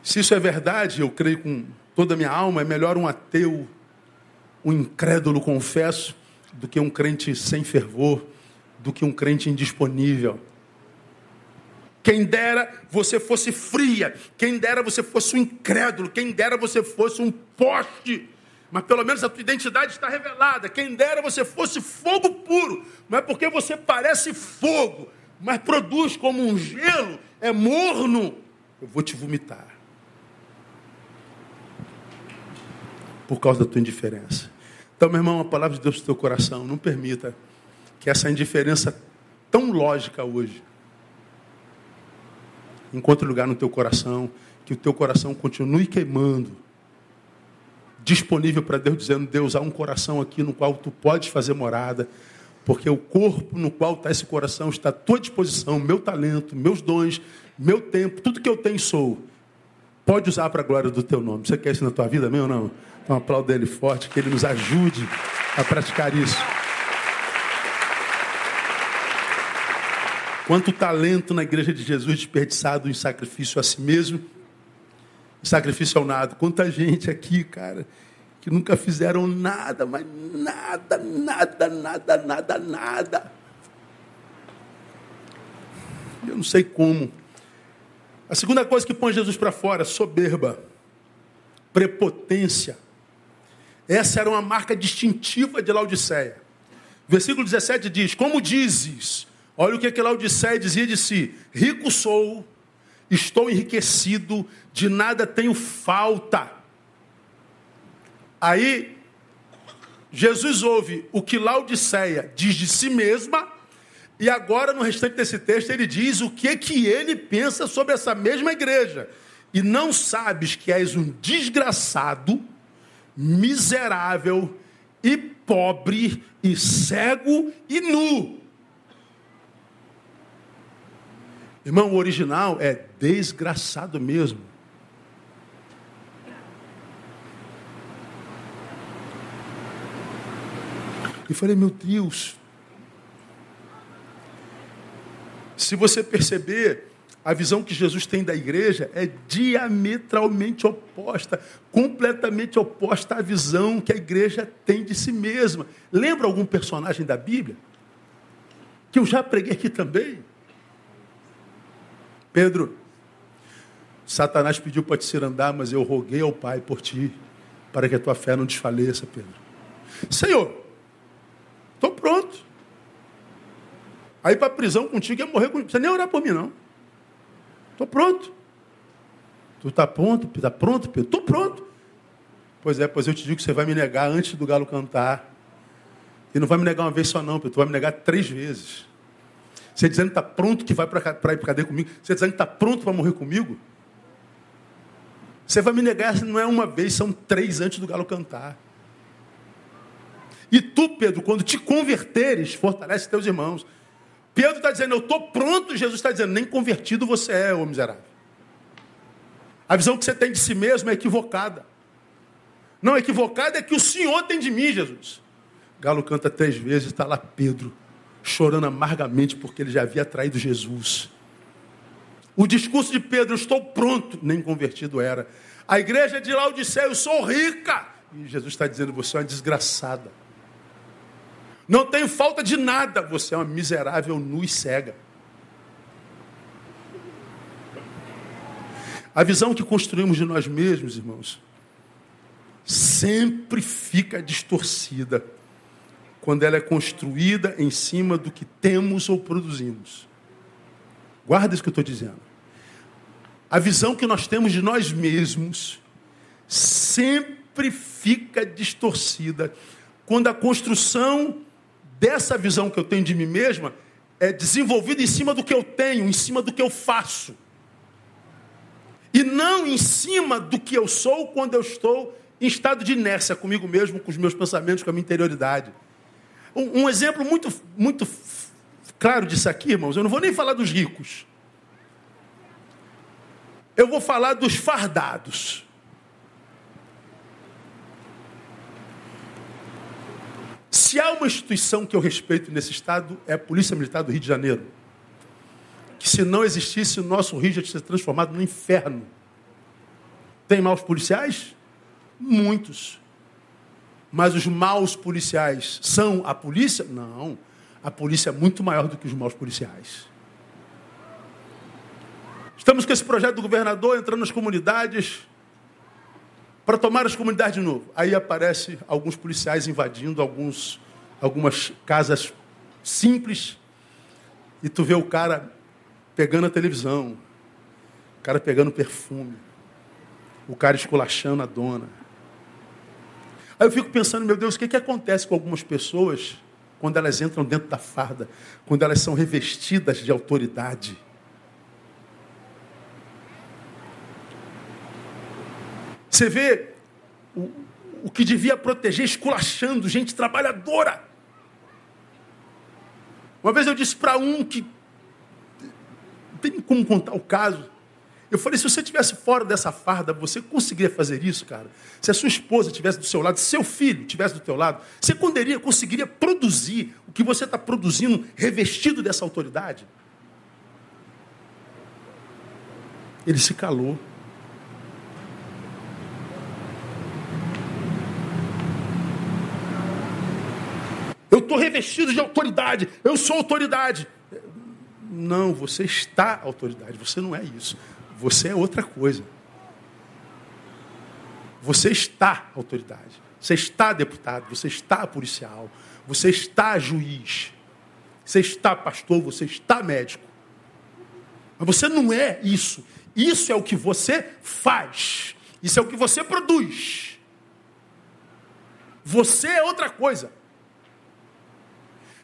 Se isso é verdade, eu creio com toda a minha alma, é melhor um ateu, um incrédulo, confesso, do que um crente sem fervor, do que um crente indisponível. Quem dera você fosse fria, quem dera você fosse um incrédulo, quem dera você fosse um poste, mas pelo menos a tua identidade está revelada. Quem dera você fosse fogo puro, não é porque você parece fogo, mas produz como um gelo, é morno. Eu vou te vomitar. por causa da tua indiferença. Então, meu irmão, a palavra de Deus no teu coração, não permita que essa indiferença tão lógica hoje encontre lugar no teu coração, que o teu coração continue queimando, disponível para Deus, dizendo: Deus, há um coração aqui no qual tu podes fazer morada, porque o corpo no qual está esse coração está à tua disposição, meu talento, meus dons, meu tempo, tudo que eu tenho sou. Pode usar para a glória do teu nome. Você quer isso na tua vida, meu ou não? Então aplauda ele forte, que ele nos ajude a praticar isso. Quanto talento na igreja de Jesus desperdiçado em sacrifício a si mesmo, sacrifício ao nada. Quanta gente aqui, cara, que nunca fizeram nada, mas nada, nada, nada, nada, nada. Eu não sei como. A segunda coisa que põe Jesus para fora, soberba, prepotência. Essa era uma marca distintiva de Laodiceia. Versículo 17 diz: Como dizes, olha o que, que Laodiceia dizia de si: Rico sou, estou enriquecido, de nada tenho falta. Aí, Jesus ouve o que Laodiceia diz de si mesma, e agora no restante desse texto ele diz o que, que ele pensa sobre essa mesma igreja. E não sabes que és um desgraçado miserável e pobre e cego e nu. Irmão, o original é desgraçado mesmo. E falei, meu Deus. Se você perceber, a visão que Jesus tem da igreja é diametralmente oposta, completamente oposta à visão que a igreja tem de si mesma. Lembra algum personagem da Bíblia? Que eu já preguei aqui também. Pedro, Satanás pediu para te ser andar, mas eu roguei ao Pai por ti, para que a tua fé não desfaleça, Pedro. Senhor, estou pronto. Aí para a prisão contigo ia morrer. Não precisa nem orar por mim, não. Estou pronto. Tu está pronto? Está pronto, Pedro? Estou pronto. Pois é, pois eu te digo que você vai me negar antes do galo cantar. E não vai me negar uma vez só, não, Pedro. Tu vai me negar três vezes. Você dizendo que está pronto que vai para ir para cadeia comigo. Você dizendo que está pronto para morrer comigo. Você vai me negar, não é uma vez, são três antes do galo cantar. E tu, Pedro, quando te converteres, fortalece teus irmãos. Pedro está dizendo, eu estou pronto. Jesus está dizendo, nem convertido você é, ô miserável. A visão que você tem de si mesmo é equivocada. Não, equivocada é que o Senhor tem de mim, Jesus. Galo canta três vezes, está lá Pedro, chorando amargamente porque ele já havia traído Jesus. O discurso de Pedro, estou pronto, nem convertido era. A igreja de Laodiceia, eu sou rica. E Jesus está dizendo, você é uma desgraçada. Não tenho falta de nada. Você é uma miserável, nu e cega. A visão que construímos de nós mesmos, irmãos, sempre fica distorcida quando ela é construída em cima do que temos ou produzimos. Guarda isso que eu estou dizendo. A visão que nós temos de nós mesmos sempre fica distorcida quando a construção dessa visão que eu tenho de mim mesma é desenvolvida em cima do que eu tenho, em cima do que eu faço. E não em cima do que eu sou quando eu estou em estado de inércia comigo mesmo, com os meus pensamentos, com a minha interioridade. Um, um exemplo muito, muito claro disso aqui, irmãos, eu não vou nem falar dos ricos. Eu vou falar dos fardados. Se há uma instituição que eu respeito nesse estado, é a Polícia Militar do Rio de Janeiro. Que se não existisse, o nosso Rio já tinha se transformado no inferno. Tem maus policiais? Muitos. Mas os maus policiais são a polícia? Não. A polícia é muito maior do que os maus policiais. Estamos com esse projeto do governador entrando nas comunidades, para tomar as comunidades de novo. Aí aparece alguns policiais invadindo alguns, algumas casas simples e tu vê o cara pegando a televisão, o cara pegando perfume, o cara esculachando a dona. Aí eu fico pensando, meu Deus, o que, que acontece com algumas pessoas quando elas entram dentro da farda, quando elas são revestidas de autoridade? Você vê o, o que devia proteger esculachando gente trabalhadora. Uma vez eu disse para um que tem como contar o caso. Eu falei, se você estivesse fora dessa farda, você conseguiria fazer isso, cara? Se a sua esposa estivesse do seu lado, se seu filho estivesse do teu lado, você conseguiria, conseguiria produzir o que você está produzindo revestido dessa autoridade? Ele se calou. Eu estou revestido de autoridade. Eu sou autoridade. Não, você está autoridade. Você não é isso. Você é outra coisa. Você está autoridade. Você está deputado. Você está policial. Você está juiz. Você está pastor. Você está médico. Mas você não é isso. Isso é o que você faz. Isso é o que você produz. Você é outra coisa.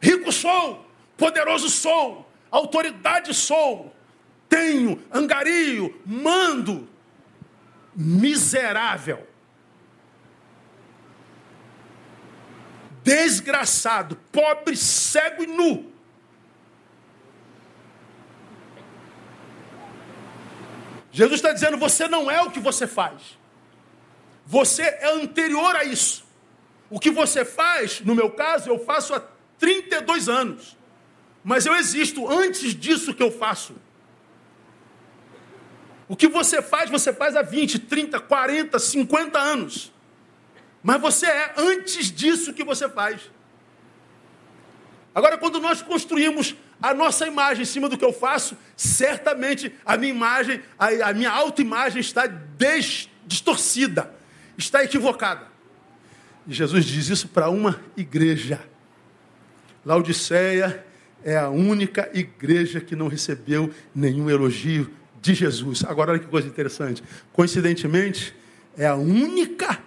Rico sou, poderoso sou, autoridade sou, tenho, angario, mando. Miserável. Desgraçado, pobre, cego e nu. Jesus está dizendo: você não é o que você faz. Você é anterior a isso. O que você faz, no meu caso, eu faço há 32 anos. Mas eu existo antes disso que eu faço. O que você faz, você faz há 20, 30, 40, 50 anos. Mas você é antes disso que você faz. Agora, quando nós construímos a nossa imagem em cima do que eu faço, certamente a minha imagem, a, a minha autoimagem está des, distorcida, está equivocada. E Jesus diz isso para uma igreja. Laodiceia é a única igreja que não recebeu nenhum elogio de Jesus. Agora, olha que coisa interessante. Coincidentemente, é a única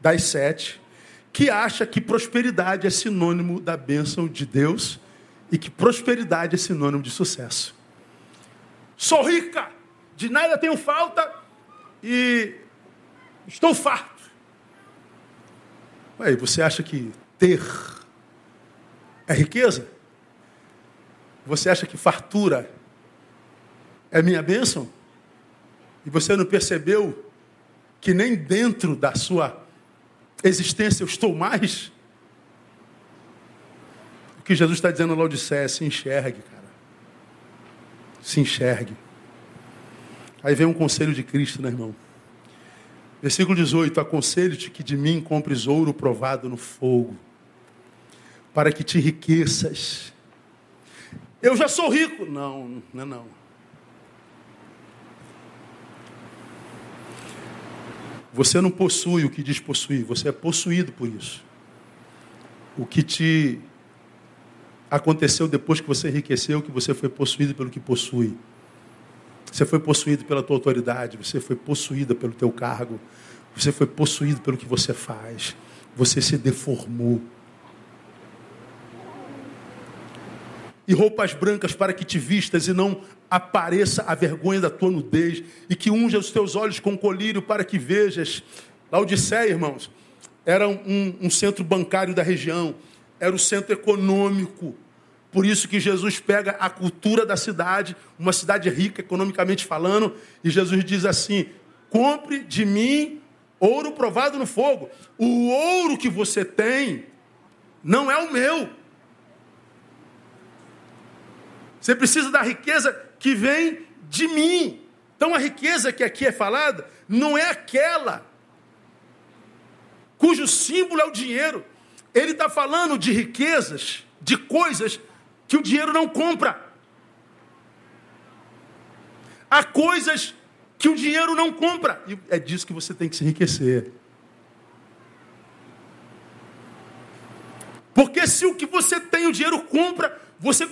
das sete que acha que prosperidade é sinônimo da bênção de Deus e que prosperidade é sinônimo de sucesso. Sou rica, de nada tenho falta e estou farto. Aí, você acha que ter é riqueza? Você acha que fartura é minha bênção? E você não percebeu que nem dentro da sua existência eu estou mais? O que Jesus está dizendo lá Laodiceia, se enxergue, cara. Se enxergue. Aí vem um conselho de Cristo, né, irmão? Versículo 18: Aconselho-te que de mim compres ouro provado no fogo, para que te enriqueças. Eu já sou rico. Não, não, é não. Você não possui o que diz possuir, você é possuído por isso. O que te aconteceu depois que você enriqueceu, que você foi possuído pelo que possui. Você foi possuído pela tua autoridade, você foi possuída pelo teu cargo, você foi possuído pelo que você faz. Você se deformou. E roupas brancas para que te vistas e não apareça a vergonha da tua nudez, e que unja os teus olhos com colírio para que vejas. Laodiceia, irmãos, era um, um centro bancário da região, era o centro econômico por isso que Jesus pega a cultura da cidade, uma cidade rica economicamente falando, e Jesus diz assim: compre de mim ouro provado no fogo. O ouro que você tem não é o meu. Você precisa da riqueza que vem de mim. Então a riqueza que aqui é falada não é aquela cujo símbolo é o dinheiro. Ele está falando de riquezas, de coisas que o dinheiro não compra. Há coisas que o dinheiro não compra. E é disso que você tem que se enriquecer. Porque se o que você tem, o dinheiro compra, você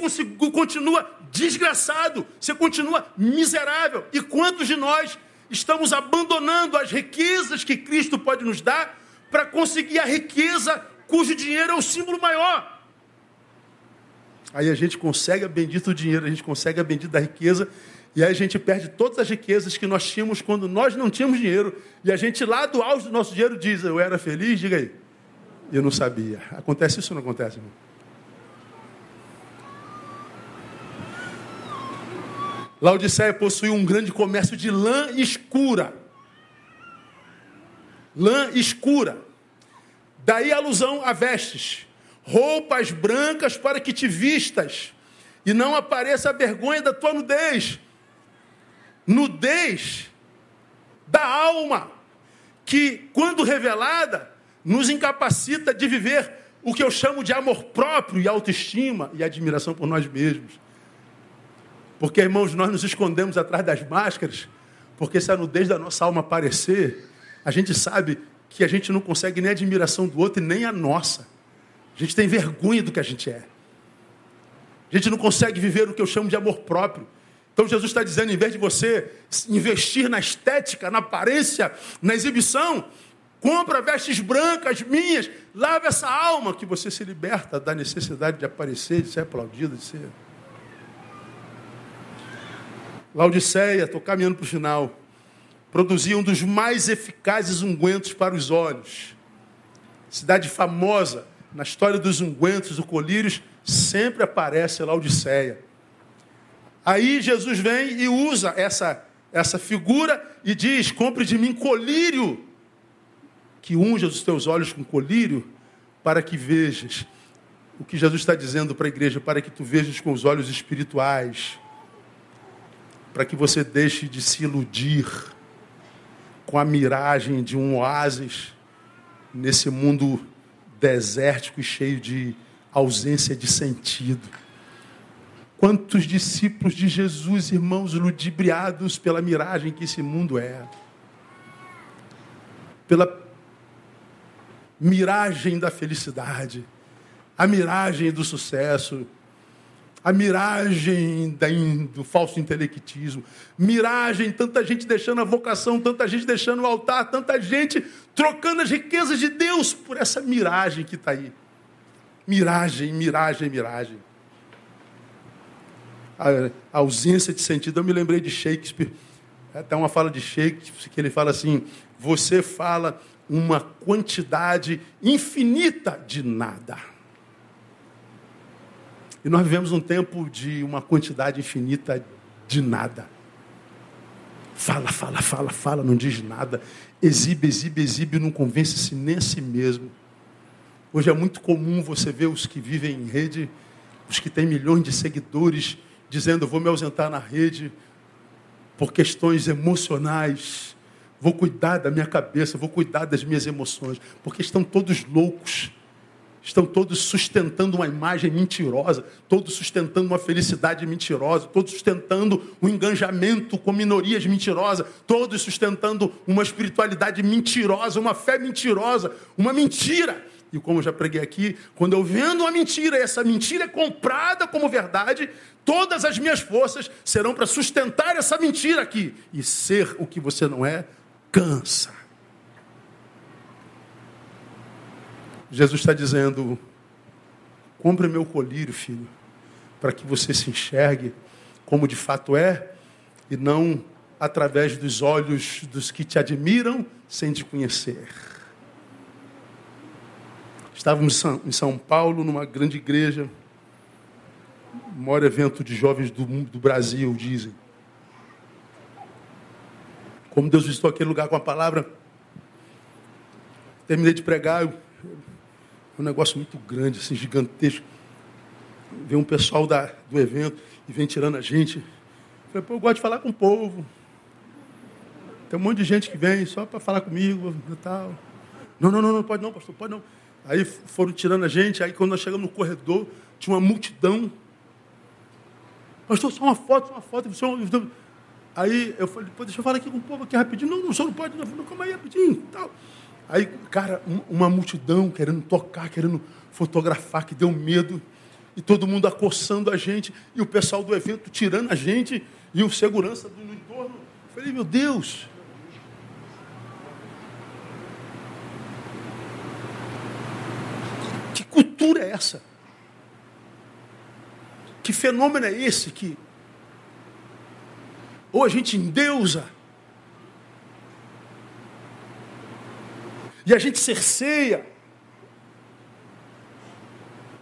continua desgraçado, você continua miserável. E quantos de nós estamos abandonando as riquezas que Cristo pode nos dar para conseguir a riqueza cujo dinheiro é o símbolo maior? Aí a gente consegue a bendito dinheiro, a gente consegue a bendita riqueza, e aí a gente perde todas as riquezas que nós tínhamos quando nós não tínhamos dinheiro. E a gente lá do auge do nosso dinheiro diz, eu era feliz, diga aí. Eu não sabia. Acontece isso ou não acontece, irmão? Laodiceia possuía um grande comércio de lã escura. Lã escura. Daí a alusão a vestes roupas brancas para que te vistas e não apareça a vergonha da tua nudez. Nudez da alma, que, quando revelada, nos incapacita de viver o que eu chamo de amor próprio e autoestima e admiração por nós mesmos. Porque, irmãos, nós nos escondemos atrás das máscaras, porque se a nudez da nossa alma aparecer, a gente sabe que a gente não consegue nem a admiração do outro e nem a nossa. A gente tem vergonha do que a gente é. A gente não consegue viver o que eu chamo de amor próprio. Então Jesus está dizendo, em vez de você investir na estética, na aparência, na exibição, compra vestes brancas minhas, lava essa alma que você se liberta da necessidade de aparecer, de ser aplaudido, de ser. Laodiceia, estou caminhando para o final, produzia um dos mais eficazes ungüentos para os olhos. Cidade famosa na história dos ungüentos, do colírios, sempre aparece Laodiceia. Aí Jesus vem e usa essa, essa figura e diz: compre de mim colírio, que unja os teus olhos com colírio, para que vejas. O que Jesus está dizendo para a igreja, para que tu vejas com os olhos espirituais, para que você deixe de se iludir com a miragem de um oásis nesse mundo desértico e cheio de ausência de sentido. Quantos discípulos de Jesus, irmãos, ludibriados pela miragem que esse mundo é, pela miragem da felicidade, a miragem do sucesso, a miragem do falso intelectismo, miragem, tanta gente deixando a vocação, tanta gente deixando o altar, tanta gente trocando as riquezas de Deus por essa miragem que está aí. Miragem, miragem, miragem. A, a ausência de sentido. Eu me lembrei de Shakespeare, até uma fala de Shakespeare, que ele fala assim: você fala uma quantidade infinita de nada. E nós vivemos um tempo de uma quantidade infinita de nada. Fala, fala, fala, fala, não diz nada. Exibe, exibe, exibe, não convence-se nem a si mesmo. Hoje é muito comum você ver os que vivem em rede, os que têm milhões de seguidores, dizendo: vou me ausentar na rede por questões emocionais, vou cuidar da minha cabeça, vou cuidar das minhas emoções, porque estão todos loucos estão todos sustentando uma imagem mentirosa, todos sustentando uma felicidade mentirosa, todos sustentando um engajamento com minorias mentirosas, todos sustentando uma espiritualidade mentirosa, uma fé mentirosa, uma mentira. E como eu já preguei aqui, quando eu vendo uma mentira e essa mentira é comprada como verdade, todas as minhas forças serão para sustentar essa mentira aqui. E ser o que você não é, cansa. Jesus está dizendo: compre meu colírio, filho, para que você se enxergue como de fato é e não através dos olhos dos que te admiram sem te conhecer. Estávamos em São Paulo, numa grande igreja, o maior evento de jovens do, do Brasil, dizem. Como Deus visitou aquele lugar com a palavra, terminei de pregar, eu um negócio muito grande, assim, gigantesco. Vem um pessoal da, do evento e vem tirando a gente. Eu falei, pô, eu gosto de falar com o povo. Tem um monte de gente que vem só para falar comigo e tal. Não, não, não, não pode não, pastor, pode não. Aí foram tirando a gente, aí quando nós chegamos no corredor, tinha uma multidão. Pastor, só uma foto, só uma foto. Aí eu falei, deixa eu falar aqui com o povo aqui rapidinho. Não, não, senhor não pode, não. Calma aí rapidinho. Tal. Aí, cara, uma multidão querendo tocar, querendo fotografar, que deu medo. E todo mundo acossando a gente. E o pessoal do evento tirando a gente. E o segurança do entorno. Eu falei, meu Deus. Que cultura é essa? Que fenômeno é esse que ou a gente endeusa E a gente cerceia.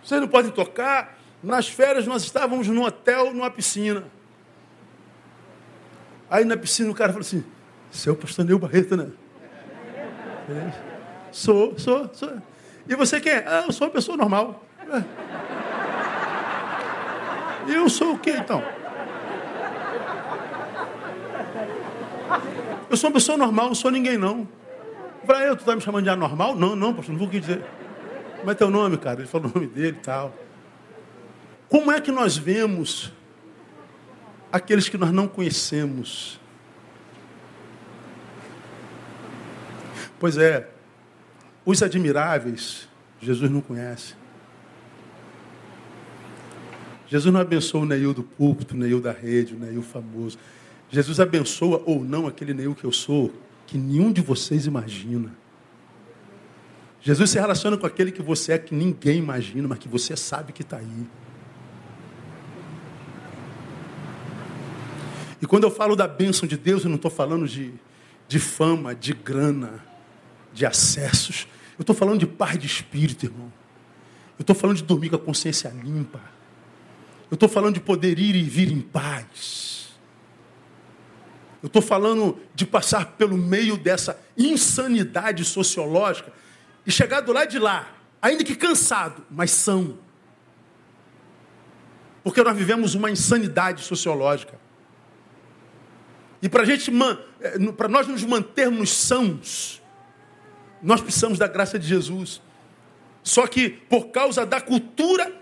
Vocês não podem tocar. Nas férias nós estávamos num hotel, numa piscina. Aí na piscina o cara falou assim, seu pastor Neu Barreto, né? É. Sou, sou, sou. E você quem é? Ah, eu sou uma pessoa normal. E eu sou o quê então? Eu sou uma pessoa normal, não sou ninguém não. Falei, eu, tu tá me chamando de anormal? Não, não, pastor, não vou dizer. Como é teu nome, cara? Ele falou o nome dele e tal. Como é que nós vemos aqueles que nós não conhecemos? Pois é, os admiráveis, Jesus não conhece. Jesus não abençoa o Neil do púlpito, o Neil da rede, o Neil famoso. Jesus abençoa ou não aquele Neil que eu sou, que nenhum de vocês imagina. Jesus se relaciona com aquele que você é que ninguém imagina, mas que você sabe que está aí. E quando eu falo da bênção de Deus, eu não estou falando de, de fama, de grana, de acessos. Eu estou falando de paz de espírito, irmão. Eu estou falando de dormir com a consciência limpa. Eu estou falando de poder ir e vir em paz. Eu estou falando de passar pelo meio dessa insanidade sociológica e chegar do lado de lá, ainda que cansado, mas são. Porque nós vivemos uma insanidade sociológica. E para para nós nos mantermos sãos, nós precisamos da graça de Jesus. Só que por causa da cultura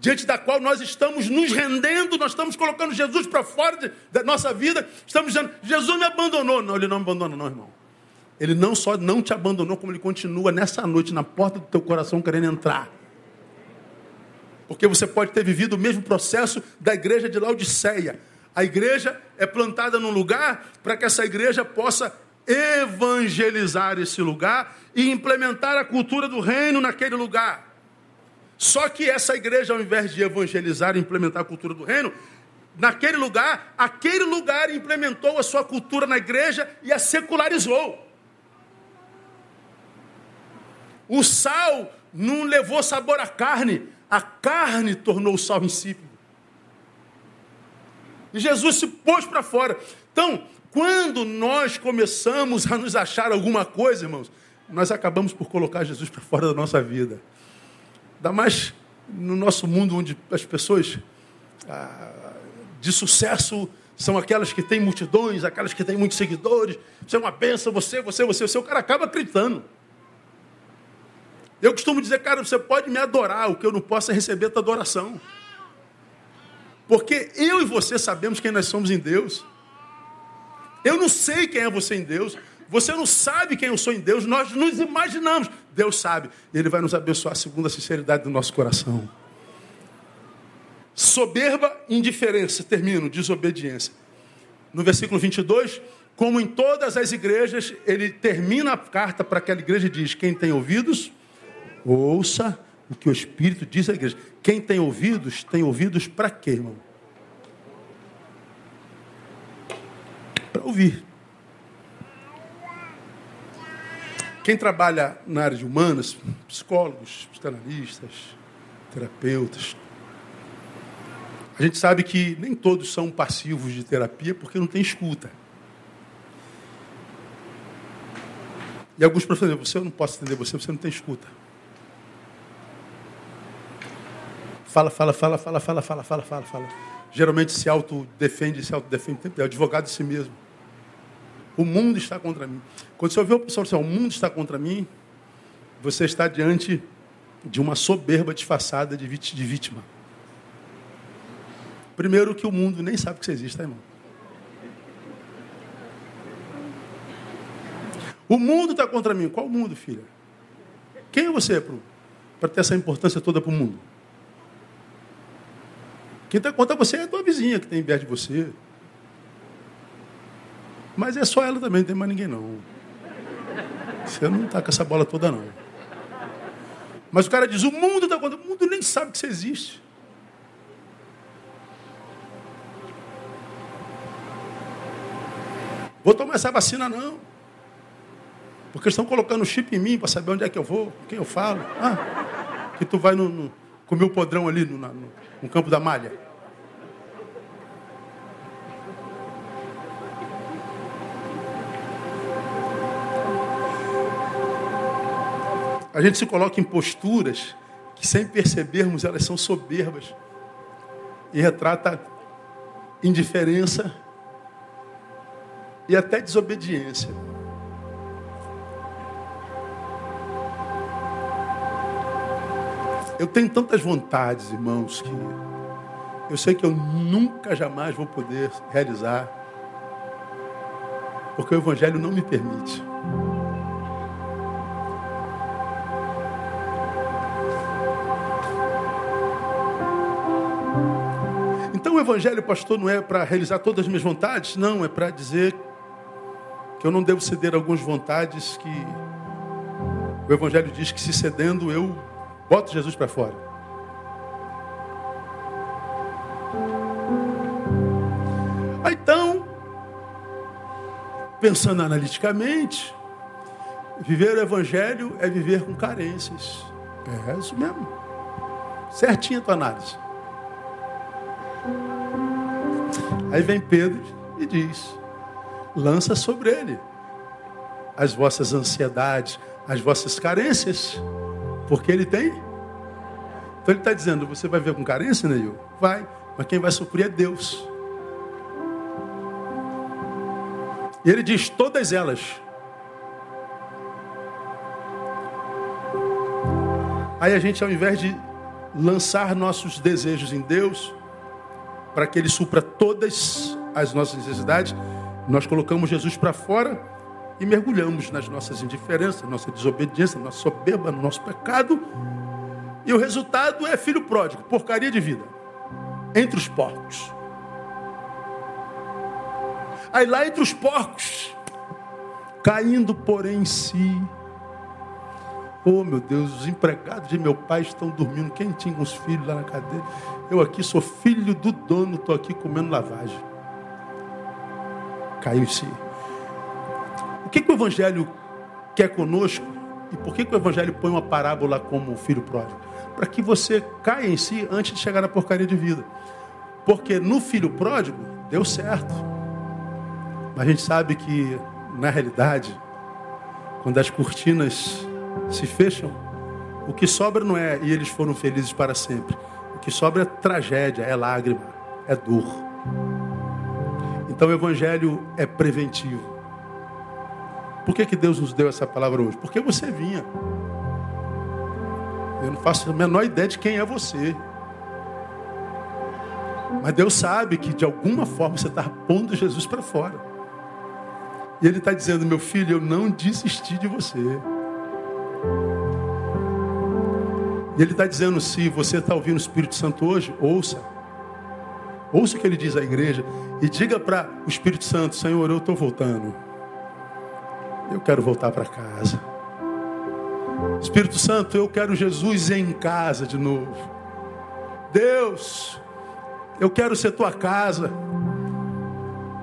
diante da qual nós estamos nos rendendo, nós estamos colocando Jesus para fora de, da nossa vida, estamos dizendo, Jesus me abandonou. Não, ele não me abandona, não, irmão. Ele não só não te abandonou, como ele continua nessa noite na porta do teu coração querendo entrar. Porque você pode ter vivido o mesmo processo da igreja de Laodiceia. A igreja é plantada num lugar para que essa igreja possa evangelizar esse lugar e implementar a cultura do reino naquele lugar. Só que essa igreja, ao invés de evangelizar e implementar a cultura do reino, naquele lugar, aquele lugar implementou a sua cultura na igreja e a secularizou. O sal não levou sabor à carne, a carne tornou o sal insípido. E Jesus se pôs para fora. Então, quando nós começamos a nos achar alguma coisa, irmãos, nós acabamos por colocar Jesus para fora da nossa vida. Ainda mais no nosso mundo onde as pessoas ah, de sucesso são aquelas que têm multidões, aquelas que têm muitos seguidores. Você é uma benção, você, você, você, você. O cara acaba acreditando. Eu costumo dizer, cara, você pode me adorar, o que eu não posso é receber a tua adoração. Porque eu e você sabemos quem nós somos em Deus. Eu não sei quem é você em Deus. Você não sabe quem eu sou em Deus, nós nos imaginamos. Deus sabe. Ele vai nos abençoar segundo a sinceridade do nosso coração. Soberba, indiferença. Termino, desobediência. No versículo 22, como em todas as igrejas, ele termina a carta para aquela igreja e diz: Quem tem ouvidos, ouça o que o Espírito diz à igreja. Quem tem ouvidos, tem ouvidos para quê, irmão? Para ouvir. Quem trabalha na área de humanas, psicólogos, psicanalistas, terapeutas, a gente sabe que nem todos são passivos de terapia porque não tem escuta. E alguns professores, você eu não posso entender você, você não tem escuta. Fala, fala, fala, fala, fala, fala, fala, fala, fala. Geralmente se autodefende, se autodefende, é advogado de si mesmo. O mundo está contra mim. Quando você ouviu a pessoa dizer, o mundo está contra mim, você está diante de uma soberba disfarçada de vítima. Primeiro que o mundo nem sabe que você existe, tá, irmão? O mundo está contra mim. Qual mundo, filha? Quem é você para ter essa importância toda para o mundo? Quem está contra você é a tua vizinha que tem inveja de você. Mas é só ela também, não tem mais ninguém não. Você não está com essa bola toda não. Mas o cara diz, o mundo está contra. O mundo nem sabe que você existe. Vou tomar essa vacina não. Porque estão colocando chip em mim para saber onde é que eu vou, com quem eu falo. Ah, que tu vai no, no, comer o podrão ali no, no, no campo da malha. A gente se coloca em posturas que, sem percebermos, elas são soberbas. E retrata indiferença e até desobediência. Eu tenho tantas vontades, irmãos, que eu sei que eu nunca jamais vou poder realizar, porque o Evangelho não me permite. O Evangelho, pastor, não é para realizar todas as minhas vontades? Não, é para dizer que eu não devo ceder algumas vontades que o Evangelho diz que se cedendo eu boto Jesus para fora. então, pensando analiticamente, viver o Evangelho é viver com carências. É isso mesmo. Certinha a tua análise. Aí vem Pedro e diz: lança sobre ele as vossas ansiedades, as vossas carências, porque ele tem. Então ele está dizendo: você vai ver com carência, Neil? Vai, mas quem vai suprir é Deus. E ele diz: todas elas. Aí a gente, ao invés de lançar nossos desejos em Deus, para que Ele supra todas as nossas necessidades, nós colocamos Jesus para fora e mergulhamos nas nossas indiferenças, nossa desobediência, nossa soberba, no nosso pecado. E o resultado é filho pródigo, porcaria de vida, entre os porcos. Aí lá entre os porcos, caindo porém em si. Oh meu Deus, os empregados de meu pai estão dormindo quentinho com os filhos lá na cadeia. Eu aqui sou filho do dono, estou aqui comendo lavagem. Caiu em si que, que o Evangelho quer conosco? E por que, que o Evangelho põe uma parábola como o filho pródigo? Para que você caia em si antes de chegar na porcaria de vida. Porque no filho pródigo deu certo. Mas a gente sabe que, na realidade, quando as cortinas se fecham, o que sobra não é e eles foram felizes para sempre. O que sobra é tragédia, é lágrima, é dor. Então o Evangelho é preventivo. Por que, que Deus nos deu essa palavra hoje? Porque você vinha. Eu não faço a menor ideia de quem é você. Mas Deus sabe que de alguma forma você está pondo Jesus para fora. E Ele está dizendo: meu filho, eu não desisti de você. E Ele está dizendo: se você está ouvindo o Espírito Santo hoje, ouça. Ouça o que Ele diz à igreja. E diga para o Espírito Santo: Senhor, eu estou voltando. Eu quero voltar para casa. Espírito Santo, eu quero Jesus em casa de novo. Deus, eu quero ser tua casa.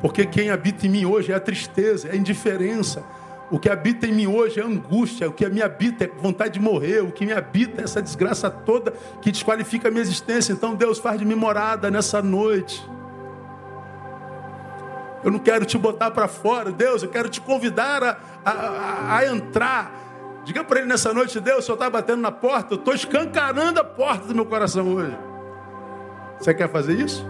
Porque quem habita em mim hoje é a tristeza, é a indiferença. O que habita em mim hoje é angústia. O que me habita é vontade de morrer. O que me habita é essa desgraça toda que desqualifica a minha existência. Então, Deus, faz de mim morada nessa noite. Eu não quero te botar para fora, Deus, eu quero te convidar a, a, a entrar. Diga para ele nessa noite, Deus, o Senhor está batendo na porta, eu estou escancarando a porta do meu coração hoje. Você quer fazer isso?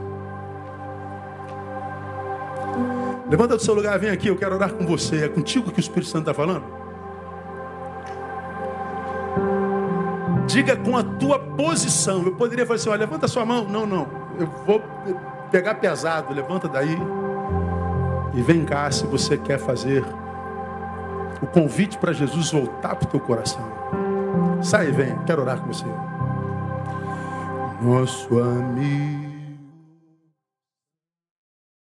Levanta do seu lugar, vem aqui, eu quero orar com você. É contigo que o Espírito Santo está falando? Diga com a tua posição. Eu poderia falar assim: olha, levanta sua mão. Não, não. Eu vou pegar pesado. Levanta daí. E vem cá se você quer fazer o convite para Jesus voltar para o teu coração. Sai e vem, quero orar com você. Nosso amigo.